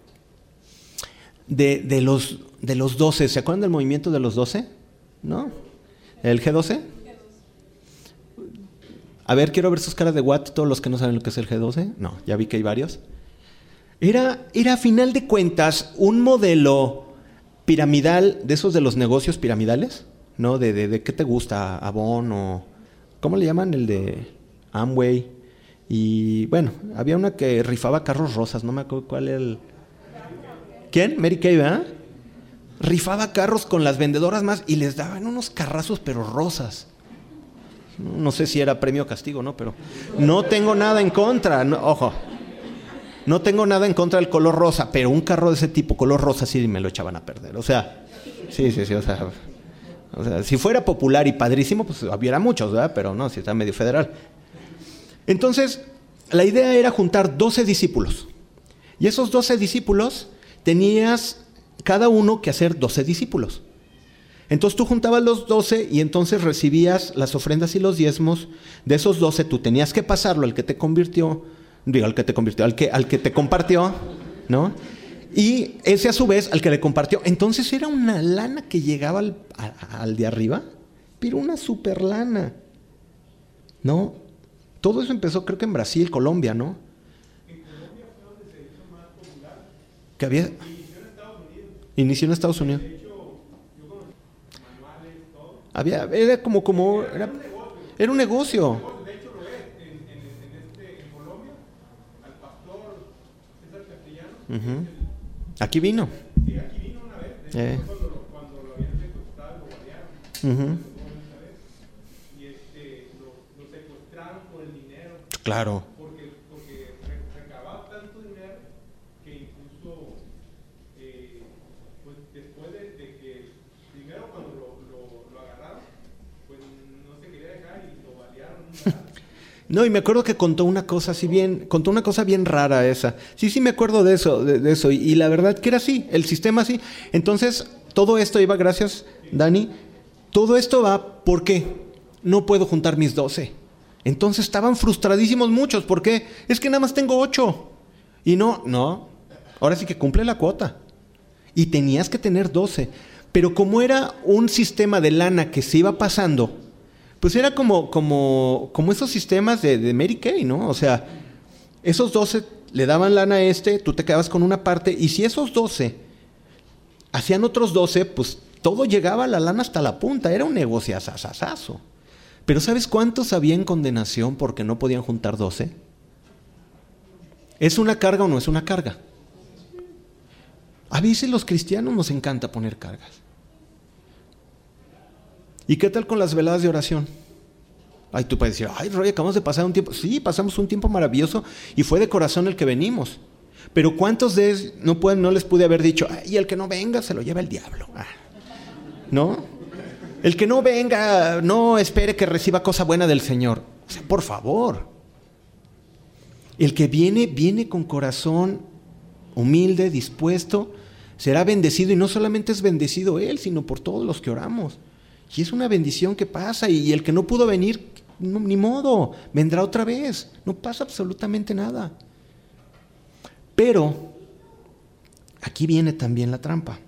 Speaker 1: de, los, de los 12? ¿Se acuerdan del movimiento de los 12? ¿No? ¿El G12? A ver, quiero ver sus caras de what, todos los que no saben lo que es el G12. No, ya vi que hay varios. Era, era a final de cuentas un modelo piramidal de esos de los negocios piramidales, ¿no? De, de, qué te gusta, Avon o... ¿Cómo le llaman? El de Amway. Y bueno, había una que rifaba carros rosas, no me acuerdo cuál era el... ¿Quién? Mary Kay, ¿verdad? Rifaba carros con las vendedoras más y les daban unos carrazos pero rosas. No sé si era premio o castigo, ¿no? Pero no tengo nada en contra, ojo, no tengo nada en contra del color rosa, pero un carro de ese tipo, color rosa, sí me lo echaban a perder. O sea, sí, sí, sí, o sea, si fuera popular y padrísimo, pues hubiera muchos, ¿verdad? Pero no, si está medio federal. Entonces, la idea era juntar 12 discípulos. Y esos 12 discípulos tenías cada uno que hacer 12 discípulos. Entonces tú juntabas los 12 y entonces recibías las ofrendas y los diezmos. De esos 12 tú tenías que pasarlo al que te convirtió digo, al que te convirtió, al que, al que te compartió, ¿no? Y ese a su vez al que le compartió. Entonces era una lana que llegaba al, al de arriba, pero una super lana, ¿no? Todo eso empezó creo que en Brasil, Colombia, ¿no? En Colombia fue donde se hizo más popular. Que había... Inició en Estados Unidos. Inició en Estados Unidos. De hecho, yo manuales, todo. Había, era como, como, era, era un negocio. Aquí vino. Sí, aquí vino una vez. Eh. Cuando, lo, cuando lo habían secuestrado, lo guardaron. Y este, lo, lo, secuestraron por el dinero. Claro. Porque, porque recababa tanto dinero que incluso, eh, pues después de, de, que, primero cuando lo, lo, lo agarraron, pues no se quería dejar y lo balearon. No, y me acuerdo que contó una cosa así bien, contó una cosa bien rara esa. Sí, sí me acuerdo de eso, de, eso. Y, la verdad que era así, el sistema así. Entonces, todo esto iba, gracias, Dani. Todo esto va porque no puedo juntar mis doce. Entonces estaban frustradísimos muchos. ¿Por qué? Es que nada más tengo ocho. Y no, no. Ahora sí que cumple la cuota. Y tenías que tener doce. Pero como era un sistema de lana que se iba pasando, pues era como, como, como esos sistemas de, de Mary Kay, ¿no? O sea, esos doce le daban lana a este, tú te quedabas con una parte, y si esos doce hacían otros doce, pues todo llegaba a la lana hasta la punta, era un negocio asasasazo. Pero ¿sabes cuántos había en condenación porque no podían juntar doce? ¿Es una carga o no es una carga? A veces los cristianos nos encanta poner cargas. ¿Y qué tal con las veladas de oración? Ay, tú puedes decir, ay, Roy, acabamos de pasar un tiempo. Sí, pasamos un tiempo maravilloso y fue de corazón el que venimos. Pero ¿cuántos de no, no les pude haber dicho, ay, el que no venga se lo lleva el diablo? Ah, ¿No? El que no venga, no espere que reciba cosa buena del Señor. O sea, por favor. El que viene, viene con corazón humilde, dispuesto, será bendecido y no solamente es bendecido él, sino por todos los que oramos. Y es una bendición que pasa y el que no pudo venir, ni modo, vendrá otra vez. No pasa absolutamente nada. Pero aquí viene también la trampa.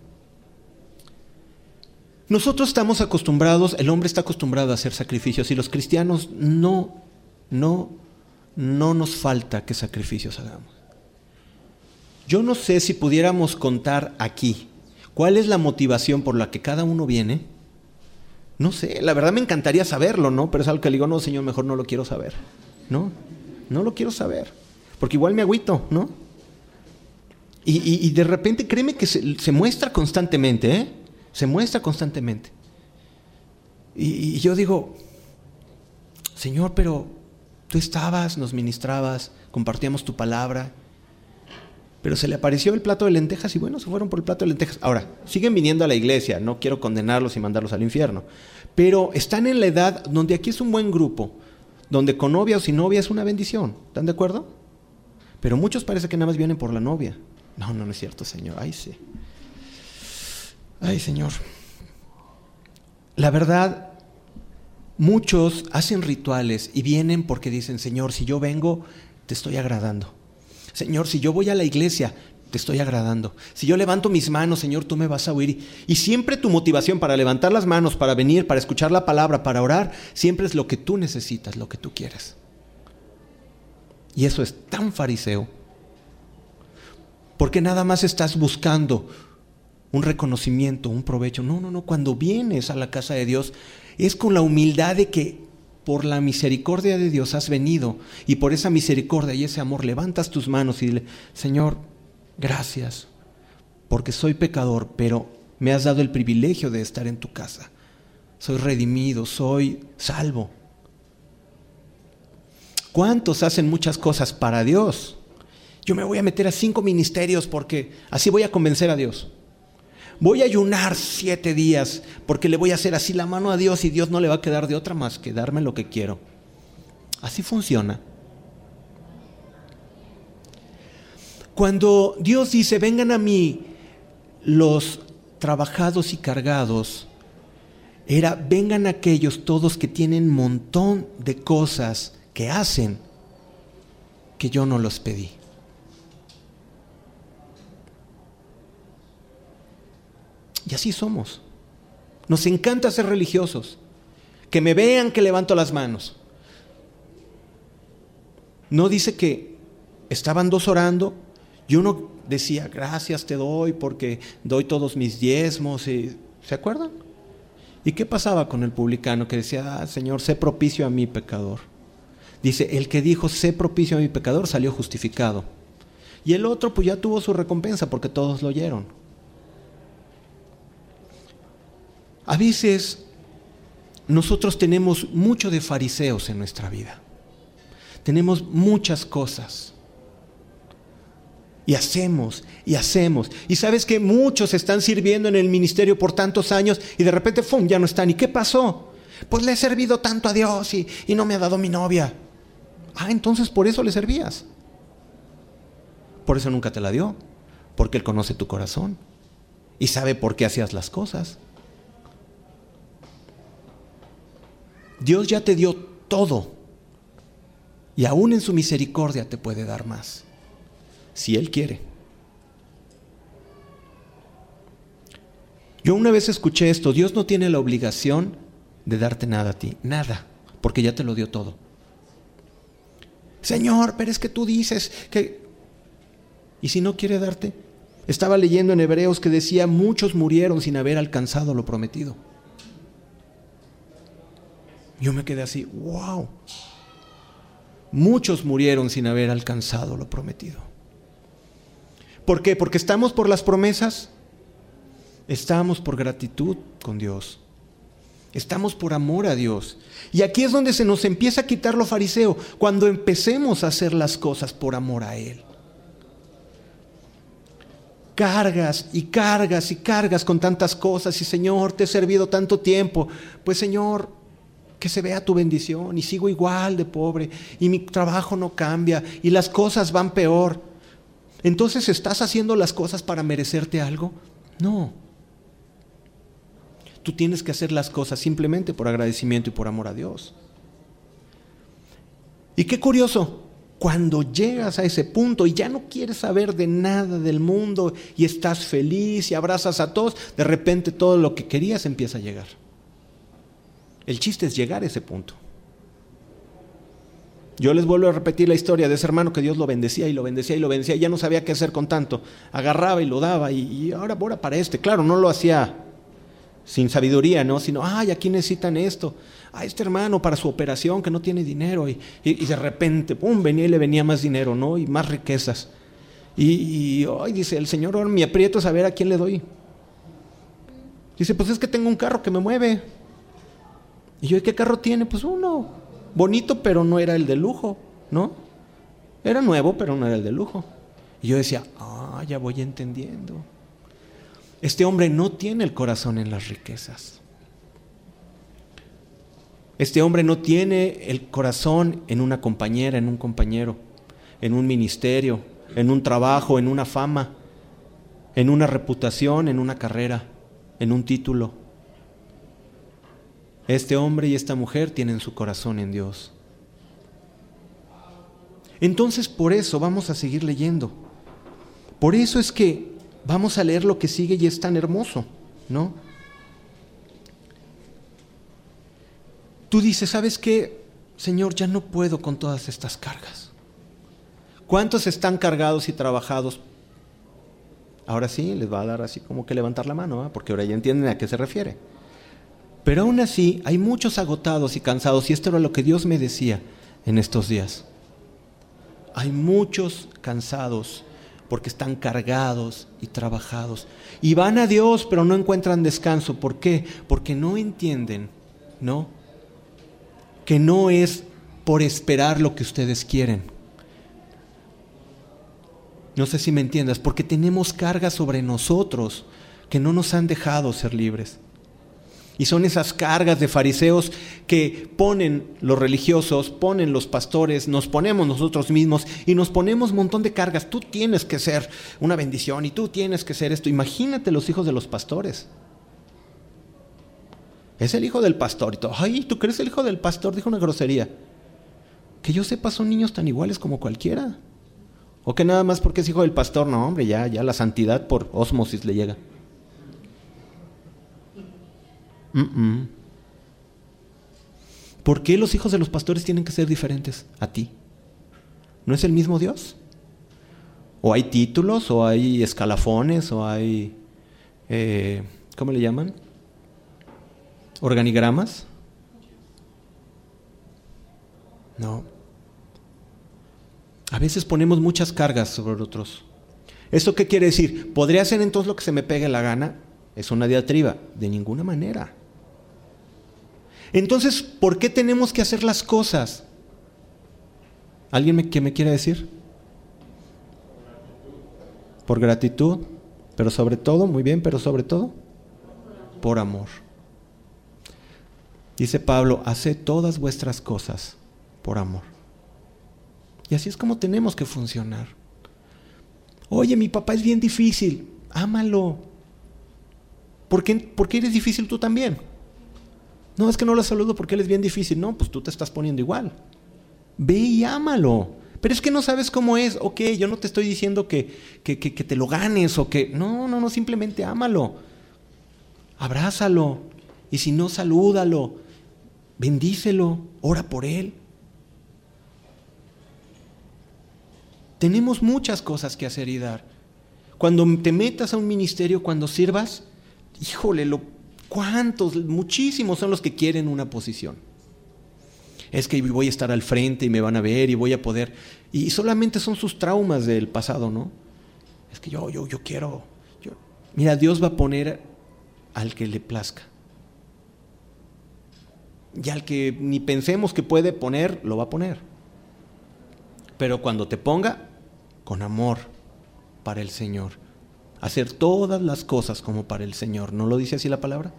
Speaker 1: Nosotros estamos acostumbrados, el hombre está acostumbrado a hacer sacrificios y los cristianos no, no, no nos falta que sacrificios hagamos. Yo no sé si pudiéramos contar aquí cuál es la motivación por la que cada uno viene. No sé, la verdad me encantaría saberlo, ¿no? Pero es algo que le digo, no, Señor, mejor no lo quiero saber. No, no lo quiero saber. Porque igual me agüito, ¿no? Y, de repente créeme que se, se muestra constantemente, ¿eh? Se muestra constantemente. Y, yo digo, Señor, pero tú estabas, nos ministrabas, compartíamos tu palabra, pero se le apareció el plato de lentejas y bueno, se fueron por el plato de lentejas. Ahora, siguen viniendo a la iglesia, no quiero condenarlos y mandarlos al infierno, pero están en la edad donde aquí es un buen grupo, donde con novia o sin novia es una bendición, ¿están de acuerdo? Pero muchos parece que nada más vienen por la novia. No, no, no es cierto, Señor, ay sí. Ay, Señor. La verdad, muchos hacen rituales y vienen porque dicen, Señor, si yo vengo, te estoy agradando. Señor, si yo voy a la iglesia, te estoy agradando. Si yo levanto mis manos, Señor, tú me vas a oír. Y siempre tu motivación para levantar las manos, para venir, para escuchar la palabra, para orar, siempre es lo que tú necesitas, lo que tú quieres. Y eso es tan fariseo. Porque nada más estás buscando un reconocimiento, un provecho. No, no, no. Cuando vienes a la casa de Dios es con la humildad de que por la misericordia de Dios has venido y por esa misericordia y ese amor levantas tus manos y dile, Señor, gracias, porque soy pecador, pero me has dado el privilegio de estar en tu casa. Soy redimido, soy salvo. ¿Cuántos hacen muchas cosas para Dios? Yo me voy a meter a cinco ministerios porque así voy a convencer a Dios voy a ayunar siete días porque le voy a hacer así la mano a Dios y Dios no le va a quedar de otra más que darme lo que quiero. Así funciona. Cuando Dios dice, vengan a mí los trabajados y cargados, era, vengan aquellos todos que tienen montón de cosas que hacen que yo no los pedí. Y así somos. Nos encanta ser religiosos. Que me vean que levanto las manos. No dice que estaban dos orando y uno decía, gracias te doy porque doy todos mis diezmos. Y, ¿Se acuerdan? ¿Y qué pasaba con el publicano que decía, ah, Señor, sé propicio a mi pecador? Dice, el que dijo, sé propicio a mi pecador, salió justificado. Y el otro, pues ya tuvo su recompensa porque todos lo oyeron. A veces nosotros tenemos mucho de fariseos en nuestra vida. Tenemos muchas cosas. Y hacemos, y hacemos. Y sabes que muchos están sirviendo en el ministerio por tantos años y de repente, ¡fum!, ya no están. ¿Y qué pasó? Pues le he servido tanto a Dios y, y no me ha dado mi novia. Ah, entonces por eso le servías. Por eso nunca te la dio. Porque Él conoce tu corazón y sabe por qué hacías las cosas. Dios ya te dio todo Y aún en su misericordia te puede dar más, si Él quiere. Yo una vez escuché esto, Dios no tiene la obligación de darte nada a ti, nada, porque ya te lo dio todo. Señor, pero es que tú dices que... ¿Y si no quiere darte? Estaba leyendo en Hebreos que decía, muchos murieron sin haber alcanzado lo prometido. Yo me quedé así, wow. Muchos murieron sin haber alcanzado lo prometido. ¿Por qué? Porque estamos por las promesas, estamos por gratitud con Dios. Estamos por amor a Dios. Y aquí es donde se nos empieza a quitar lo fariseo, cuando empecemos a hacer las cosas por amor a Él. Cargas y cargas y cargas con tantas cosas y Señor, te he servido tanto tiempo. Pues Señor, que se vea tu bendición y sigo igual de pobre y mi trabajo no cambia y las cosas van peor. Entonces, ¿estás haciendo las cosas para merecerte algo? No. Tú tienes que hacer las cosas simplemente por agradecimiento y por amor a Dios. Y qué curioso, cuando llegas a ese punto y ya no quieres saber de nada del mundo y estás feliz y abrazas a todos, de repente todo lo que querías empieza a llegar. El chiste es llegar a ese punto. Yo les vuelvo a repetir la historia de ese hermano que Dios lo bendecía y lo bendecía y lo bendecía, y ya no sabía qué hacer con tanto. Agarraba y lo daba y, y ahora, ahora para este. Claro, no lo hacía sin sabiduría, ¿no? Sino, ay, aquí necesitan esto. A este hermano para su operación que no tiene dinero. Y, de repente, pum, venía y le venía más dinero, ¿no? Y más riquezas. Y, hoy dice, el Señor, ahora me aprieto a saber a quién le doy. Dice, pues es que tengo un carro que me mueve. Y yo, ¿qué carro tiene? Pues uno. Bonito, pero no era el de lujo, ¿no? Era nuevo, pero no era el de lujo. Y yo decía, ah, ya voy entendiendo. Este hombre no tiene el corazón en las riquezas. Este hombre no tiene el corazón en una compañera, en un compañero, en un ministerio, en un trabajo, en una fama, en una reputación, en una carrera, en un título. Este hombre y esta mujer tienen su corazón en Dios. Entonces por eso vamos a seguir leyendo. Por eso es que Vamos a leer lo que sigue y es tan hermoso, ¿no? Tú dices, ¿sabes qué? Señor, ya no puedo con todas estas cargas. ¿Cuántos están cargados y trabajados? Ahora sí, les va a dar así como que levantar la mano, porque ahora ya entienden a qué se refiere. Pero aún así, hay muchos agotados y cansados, y esto era lo que Dios me decía en estos días. Hay muchos cansados porque están cargados y trabajados. Y van a Dios, pero no encuentran descanso. ¿Por qué? Porque no entienden, ¿no? Que no es por esperar lo que ustedes quieren. No sé si me entiendas, porque tenemos cargas sobre nosotros que no nos han dejado ser libres. Y son esas cargas de fariseos que ponen los religiosos, ponen los pastores, nos ponemos nosotros mismos y nos ponemos un montón de cargas. Tú tienes que ser una bendición y tú tienes que ser esto. Imagínate los hijos de los pastores. Es el hijo del pastor. Y todo. Ay, ¿tú crees el hijo del pastor? Dijo una grosería. Que yo sepa, son niños tan iguales como cualquiera. O que nada más porque es hijo del pastor, no, hombre, ya, ya la santidad por osmosis le llega. ¿Por qué los hijos de los pastores tienen que ser diferentes a ti? ¿No es el mismo Dios? ¿O hay títulos? ¿O hay escalafones? ¿O hay... Eh, ¿Cómo le llaman? ¿Organigramas? No. A veces ponemos muchas cargas sobre otros. ¿Esto qué quiere decir? ¿Podría hacer entonces lo que se me pegue la gana? Es una diatriba. De ninguna manera. Entonces, ¿por qué tenemos que hacer las cosas? ¿Alguien me, que me quiere decir? Por gratitud, pero sobre todo, muy bien, pero sobre todo, por amor. Dice Pablo, hace todas vuestras cosas por amor. Y así es como tenemos que funcionar. Oye, mi papá es bien difícil, ámalo. ¿Por qué, ¿Por qué eres difícil tú también? No, es que no lo saludo porque él es bien difícil. No, pues tú te estás poniendo igual. Ve y ámalo. Pero es que no sabes cómo es. Ok, yo no te estoy diciendo que, que, que, que te lo ganes o que... No, no, no, simplemente ámalo. Abrázalo. Y si no, salúdalo. Bendícelo. Ora por él. Tenemos muchas cosas que hacer y dar. Cuando te metas a un ministerio, cuando sirvas, híjole, lo, ¿cuántos? Muchísimos son los que quieren una posición. Es que voy a estar al frente y me van a ver y voy a poder. Y solamente son sus traumas del pasado, ¿no? Es que yo, yo, yo quiero. Yo. Mira, Dios va a poner al que le plazca. Y al que ni pensemos que puede poner, lo va a poner. Pero cuando te ponga, con amor para el Señor. Hacer todas las cosas como para el Señor. ¿No lo dice así la palabra?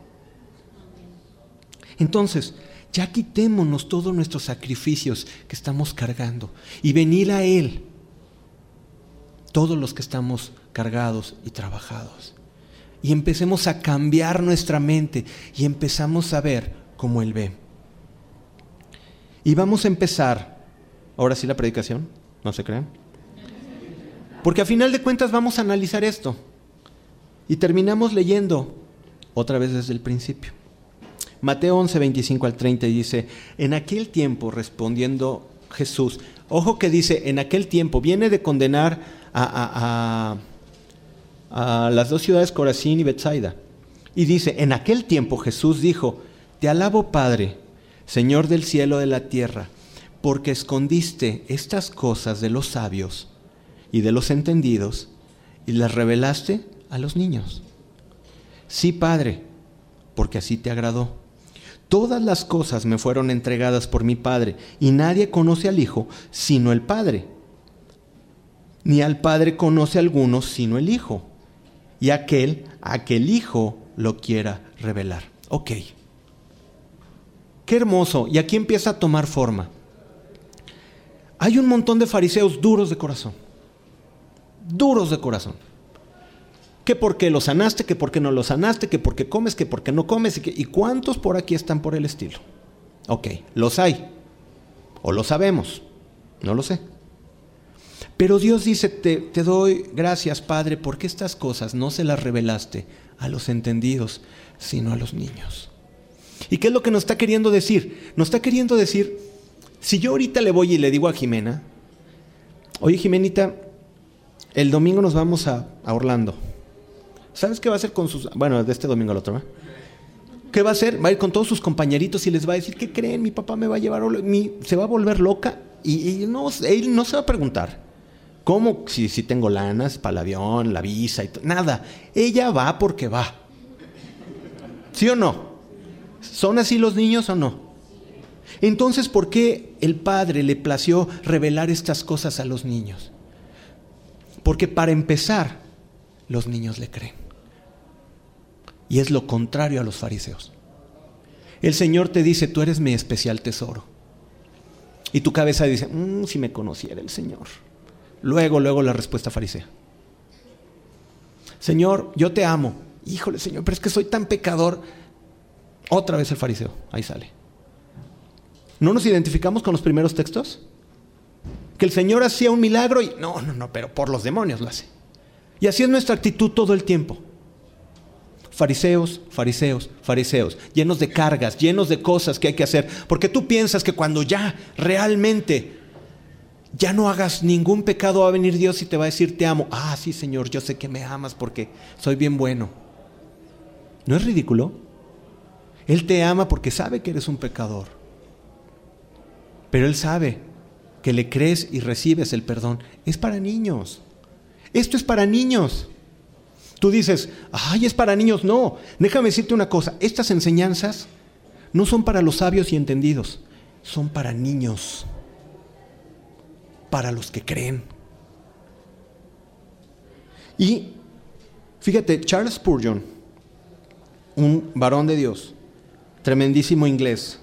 Speaker 1: Entonces, ya quitémonos todos nuestros sacrificios que estamos cargando y venir a Él, todos los que estamos cargados y trabajados. Y empecemos a cambiar nuestra mente y empezamos a ver como Él ve. Y vamos a empezar, ahora sí la predicación, ¿no se crean? Porque a final de cuentas vamos a analizar esto. Y terminamos leyendo otra vez desde el principio. Mateo 11, 25 al 30 dice, en aquel tiempo respondiendo Jesús, ojo que dice, en aquel tiempo, viene de condenar a, a, a las dos ciudades Corazín y Bethsaida. Y dice, en aquel tiempo Jesús dijo, te alabo Padre, Señor del cielo y de la tierra, porque escondiste estas cosas de los sabios y de los entendidos y las revelaste a los niños. Sí, Padre, porque así te agradó. Todas las cosas me fueron entregadas por mi Padre, y nadie conoce al Hijo sino el Padre. Ni al Padre conoce alguno sino el Hijo, y aquel a que el Hijo lo quiera revelar. Ok. Qué hermoso. Y aquí empieza a tomar forma. Hay un montón de fariseos duros de corazón duros de corazón. Que porque lo sanaste, que porque no lo sanaste, que porque comes, que porque no comes. ¿Y, ¿Y cuántos por aquí están por el estilo? Ok, los hay. O lo sabemos. No lo sé. Pero Dios dice, te, te, doy gracias, Padre, porque estas cosas no se las revelaste a los entendidos, sino a los niños. ¿Y qué es lo que nos está queriendo decir? Nos está queriendo decir, si yo ahorita le voy y le digo a Jimena, oye Jimenita, el domingo nos vamos a, Orlando. ¿Sabes qué va a hacer con sus... Bueno, de este domingo al otro, ¿eh? ¿Qué va a hacer? Va a ir con todos sus compañeritos y les va a decir, ¿qué creen? Mi papá me va a llevar... Mi, se va a volver loca y, no, él no se va a preguntar. ¿Cómo? Si, si tengo lanas para el avión, la visa y todo. Nada. Ella va porque va. ¿Sí o no? ¿Son así los niños o no? Entonces, ¿por qué el padre le plació revelar estas cosas a los niños? Porque para empezar, los niños le creen. Y es lo contrario a los fariseos. El Señor te dice, tú eres mi especial tesoro. Y tu cabeza dice, mm, si me conociera el Señor. Luego, luego la respuesta farisea. Señor, yo te amo. Híjole, Señor, pero es que soy tan pecador. Otra vez el fariseo, ahí sale. ¿No nos identificamos con los primeros textos? que el Señor hacía un milagro y no, no, no, pero por los demonios lo hace. Y así es nuestra actitud todo el tiempo. Fariseos, fariseos, fariseos, llenos de cargas, llenos de cosas que hay que hacer, porque tú piensas que cuando ya realmente ya no hagas ningún pecado va a venir Dios y te va a decir te amo. Ah, sí, Señor, yo sé que me amas porque soy bien bueno. ¿No es ridículo? Él te ama porque sabe que eres un pecador. Pero Él sabe que le crees y recibes el perdón, es para niños. Esto es para niños. Tú dices, ay, es para niños. No, déjame decirte una cosa, estas enseñanzas no son para los sabios y entendidos, son para niños, para los que creen. Y fíjate, Charles Spurgeon, un varón de Dios, tremendísimo inglés,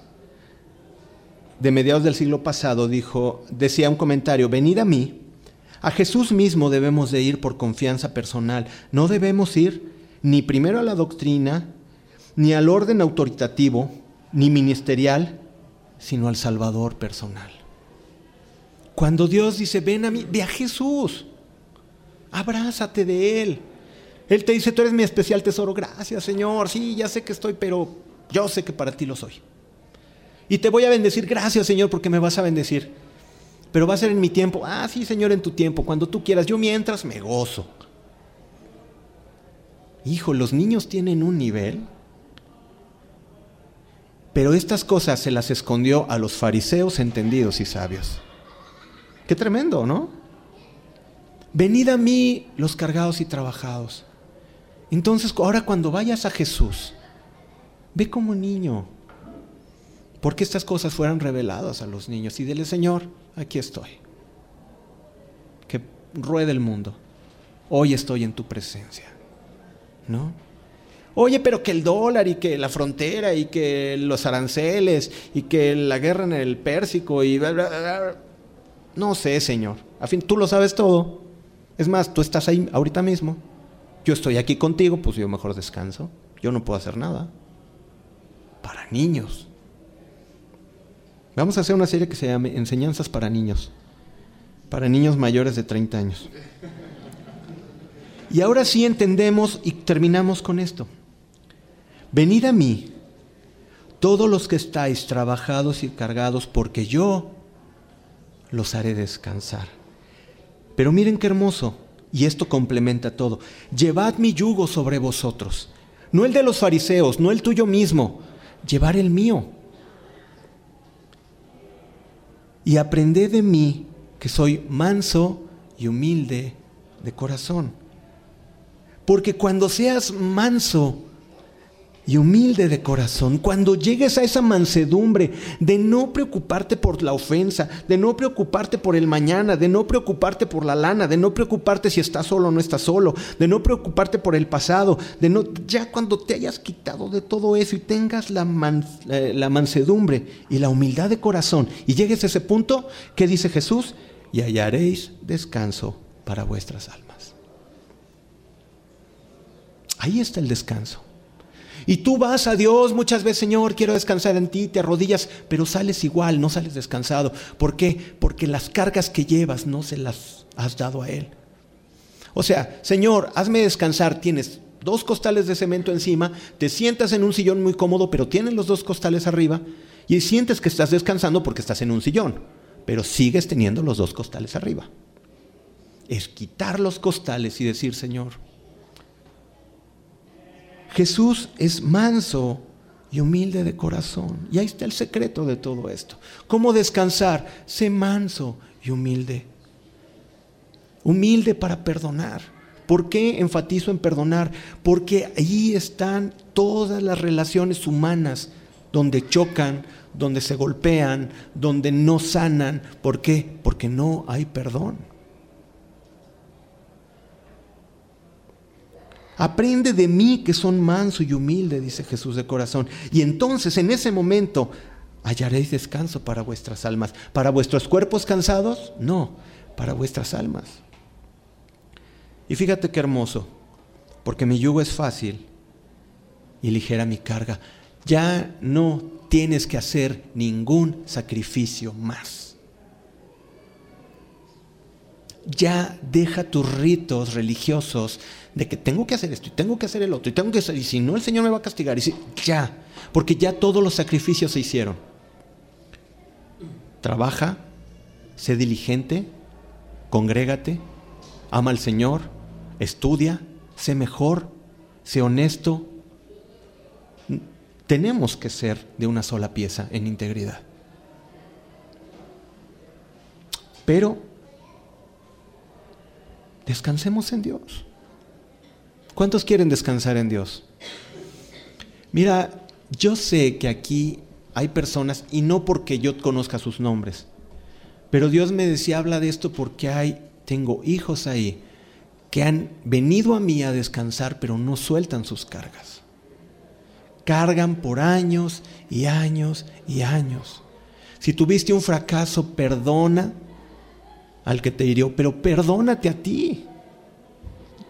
Speaker 1: de mediados del siglo pasado dijo, decía un comentario, venid a mí, a Jesús mismo debemos de ir por confianza personal, no debemos ir ni primero a la doctrina, ni al orden autoritativo, ni ministerial, sino al Salvador personal. Cuando Dios dice, ven a mí, ve a Jesús, abrázate de Él. Él te dice, tú eres mi especial tesoro, gracias Señor, sí, ya sé que estoy, pero yo sé que para ti lo soy. Y te voy a bendecir, gracias Señor, porque me vas a bendecir. Pero va a ser en mi tiempo, ah, sí Señor, en tu tiempo, cuando tú quieras, yo mientras me gozo. Hijo, los niños tienen un nivel, pero estas cosas se las escondió a los fariseos entendidos y sabios. Qué tremendo, ¿no? Venid a mí los cargados y trabajados. Entonces, ahora cuando vayas a Jesús, ve como niño, porque estas cosas fueran reveladas a los niños y dile, Señor, aquí estoy. Que ruede el mundo. Hoy estoy en tu presencia. ¿No? Oye, pero que el dólar y que la frontera y que los aranceles y que la guerra en el Pérsico y no sé, Señor. A fin, tú lo sabes todo. Es más, tú estás ahí ahorita mismo. Yo estoy aquí contigo, pues yo mejor descanso. Yo no puedo hacer nada. Para niños. Vamos a hacer una serie que se llame Enseñanzas para niños. Para niños mayores de 30 años. Y ahora sí entendemos y terminamos con esto. Venid a mí, todos los que estáis trabajados y cargados, porque yo los haré descansar. Pero miren qué hermoso, y esto complementa todo. Llevad mi yugo sobre vosotros, no el de los fariseos, no el tuyo mismo, llevar el mío. Y aprended de mí, que soy manso y humilde de corazón. Porque cuando seas manso y humilde de corazón, cuando llegues a esa mansedumbre de no preocuparte por la ofensa, de no preocuparte por el mañana, de no preocuparte por la lana, de no preocuparte si estás solo o no estás solo, de no preocuparte por el pasado, de no ya cuando te hayas quitado de todo eso y tengas la, eh, la mansedumbre y la humildad de corazón y llegues a ese punto, ¿qué dice Jesús? Y hallaréis descanso para vuestras almas. Ahí está el descanso. Y tú vas a Dios muchas veces, Señor, quiero descansar en ti, te arrodillas, pero sales igual, no sales descansado. ¿Por qué? Porque las cargas que llevas no se las has dado a Él. O sea, Señor, hazme descansar, tienes dos costales de cemento encima, te sientas en un sillón muy cómodo, pero tienes los dos costales arriba y sientes que estás descansando porque estás en un sillón, pero sigues teniendo los dos costales arriba. Es quitar los costales y decir, Señor, Jesús es manso y humilde de corazón. Y ahí está el secreto de todo esto. ¿Cómo descansar? Sé manso y humilde. Humilde para perdonar. ¿Por qué enfatizo en perdonar? Porque ahí están todas las relaciones humanas donde chocan, donde se golpean, donde no sanan. ¿Por qué? Porque no hay perdón. Aprende de mí que son manso y humilde, dice Jesús de corazón. Y entonces en ese momento hallaréis descanso para vuestras almas. ¿Para vuestros cuerpos cansados? No, para vuestras almas. Y fíjate qué hermoso, porque mi yugo es fácil y ligera mi carga. Ya no tienes que hacer ningún sacrificio más. Ya deja tus ritos religiosos de que tengo que hacer esto y tengo que hacer el otro y tengo que hacer, y si no el Señor me va a castigar, y si, ya, porque ya todos los sacrificios se hicieron. Trabaja, sé diligente, congrégate, ama al Señor, estudia, sé mejor, sé honesto. Tenemos que ser de una sola pieza en integridad. Pero descansemos en Dios. ¿Cuántos quieren descansar en Dios? Mira, yo sé que aquí hay personas, y no porque yo conozca sus nombres, pero Dios me decía, habla de esto porque hay, tengo hijos ahí que han venido a mí a descansar, pero no sueltan sus cargas. Cargan por años y años y años. Si tuviste un fracaso, perdona al que te hirió, pero perdónate a ti.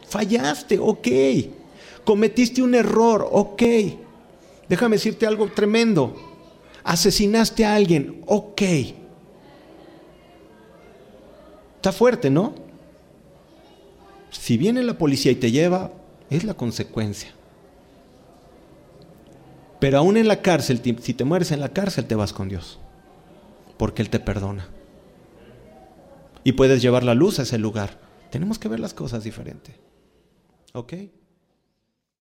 Speaker 1: Fallaste, ok. Cometiste un error, ok. Déjame decirte algo tremendo. Asesinaste a alguien, ok. Está fuerte, ¿no? Si viene la policía y te lleva, es la consecuencia. Pero aún en la cárcel, si te mueres en la cárcel, te vas con Dios. Porque Él te perdona y puedes llevar la luz a ese lugar. Tenemos que ver las cosas diferente. ¿Ok?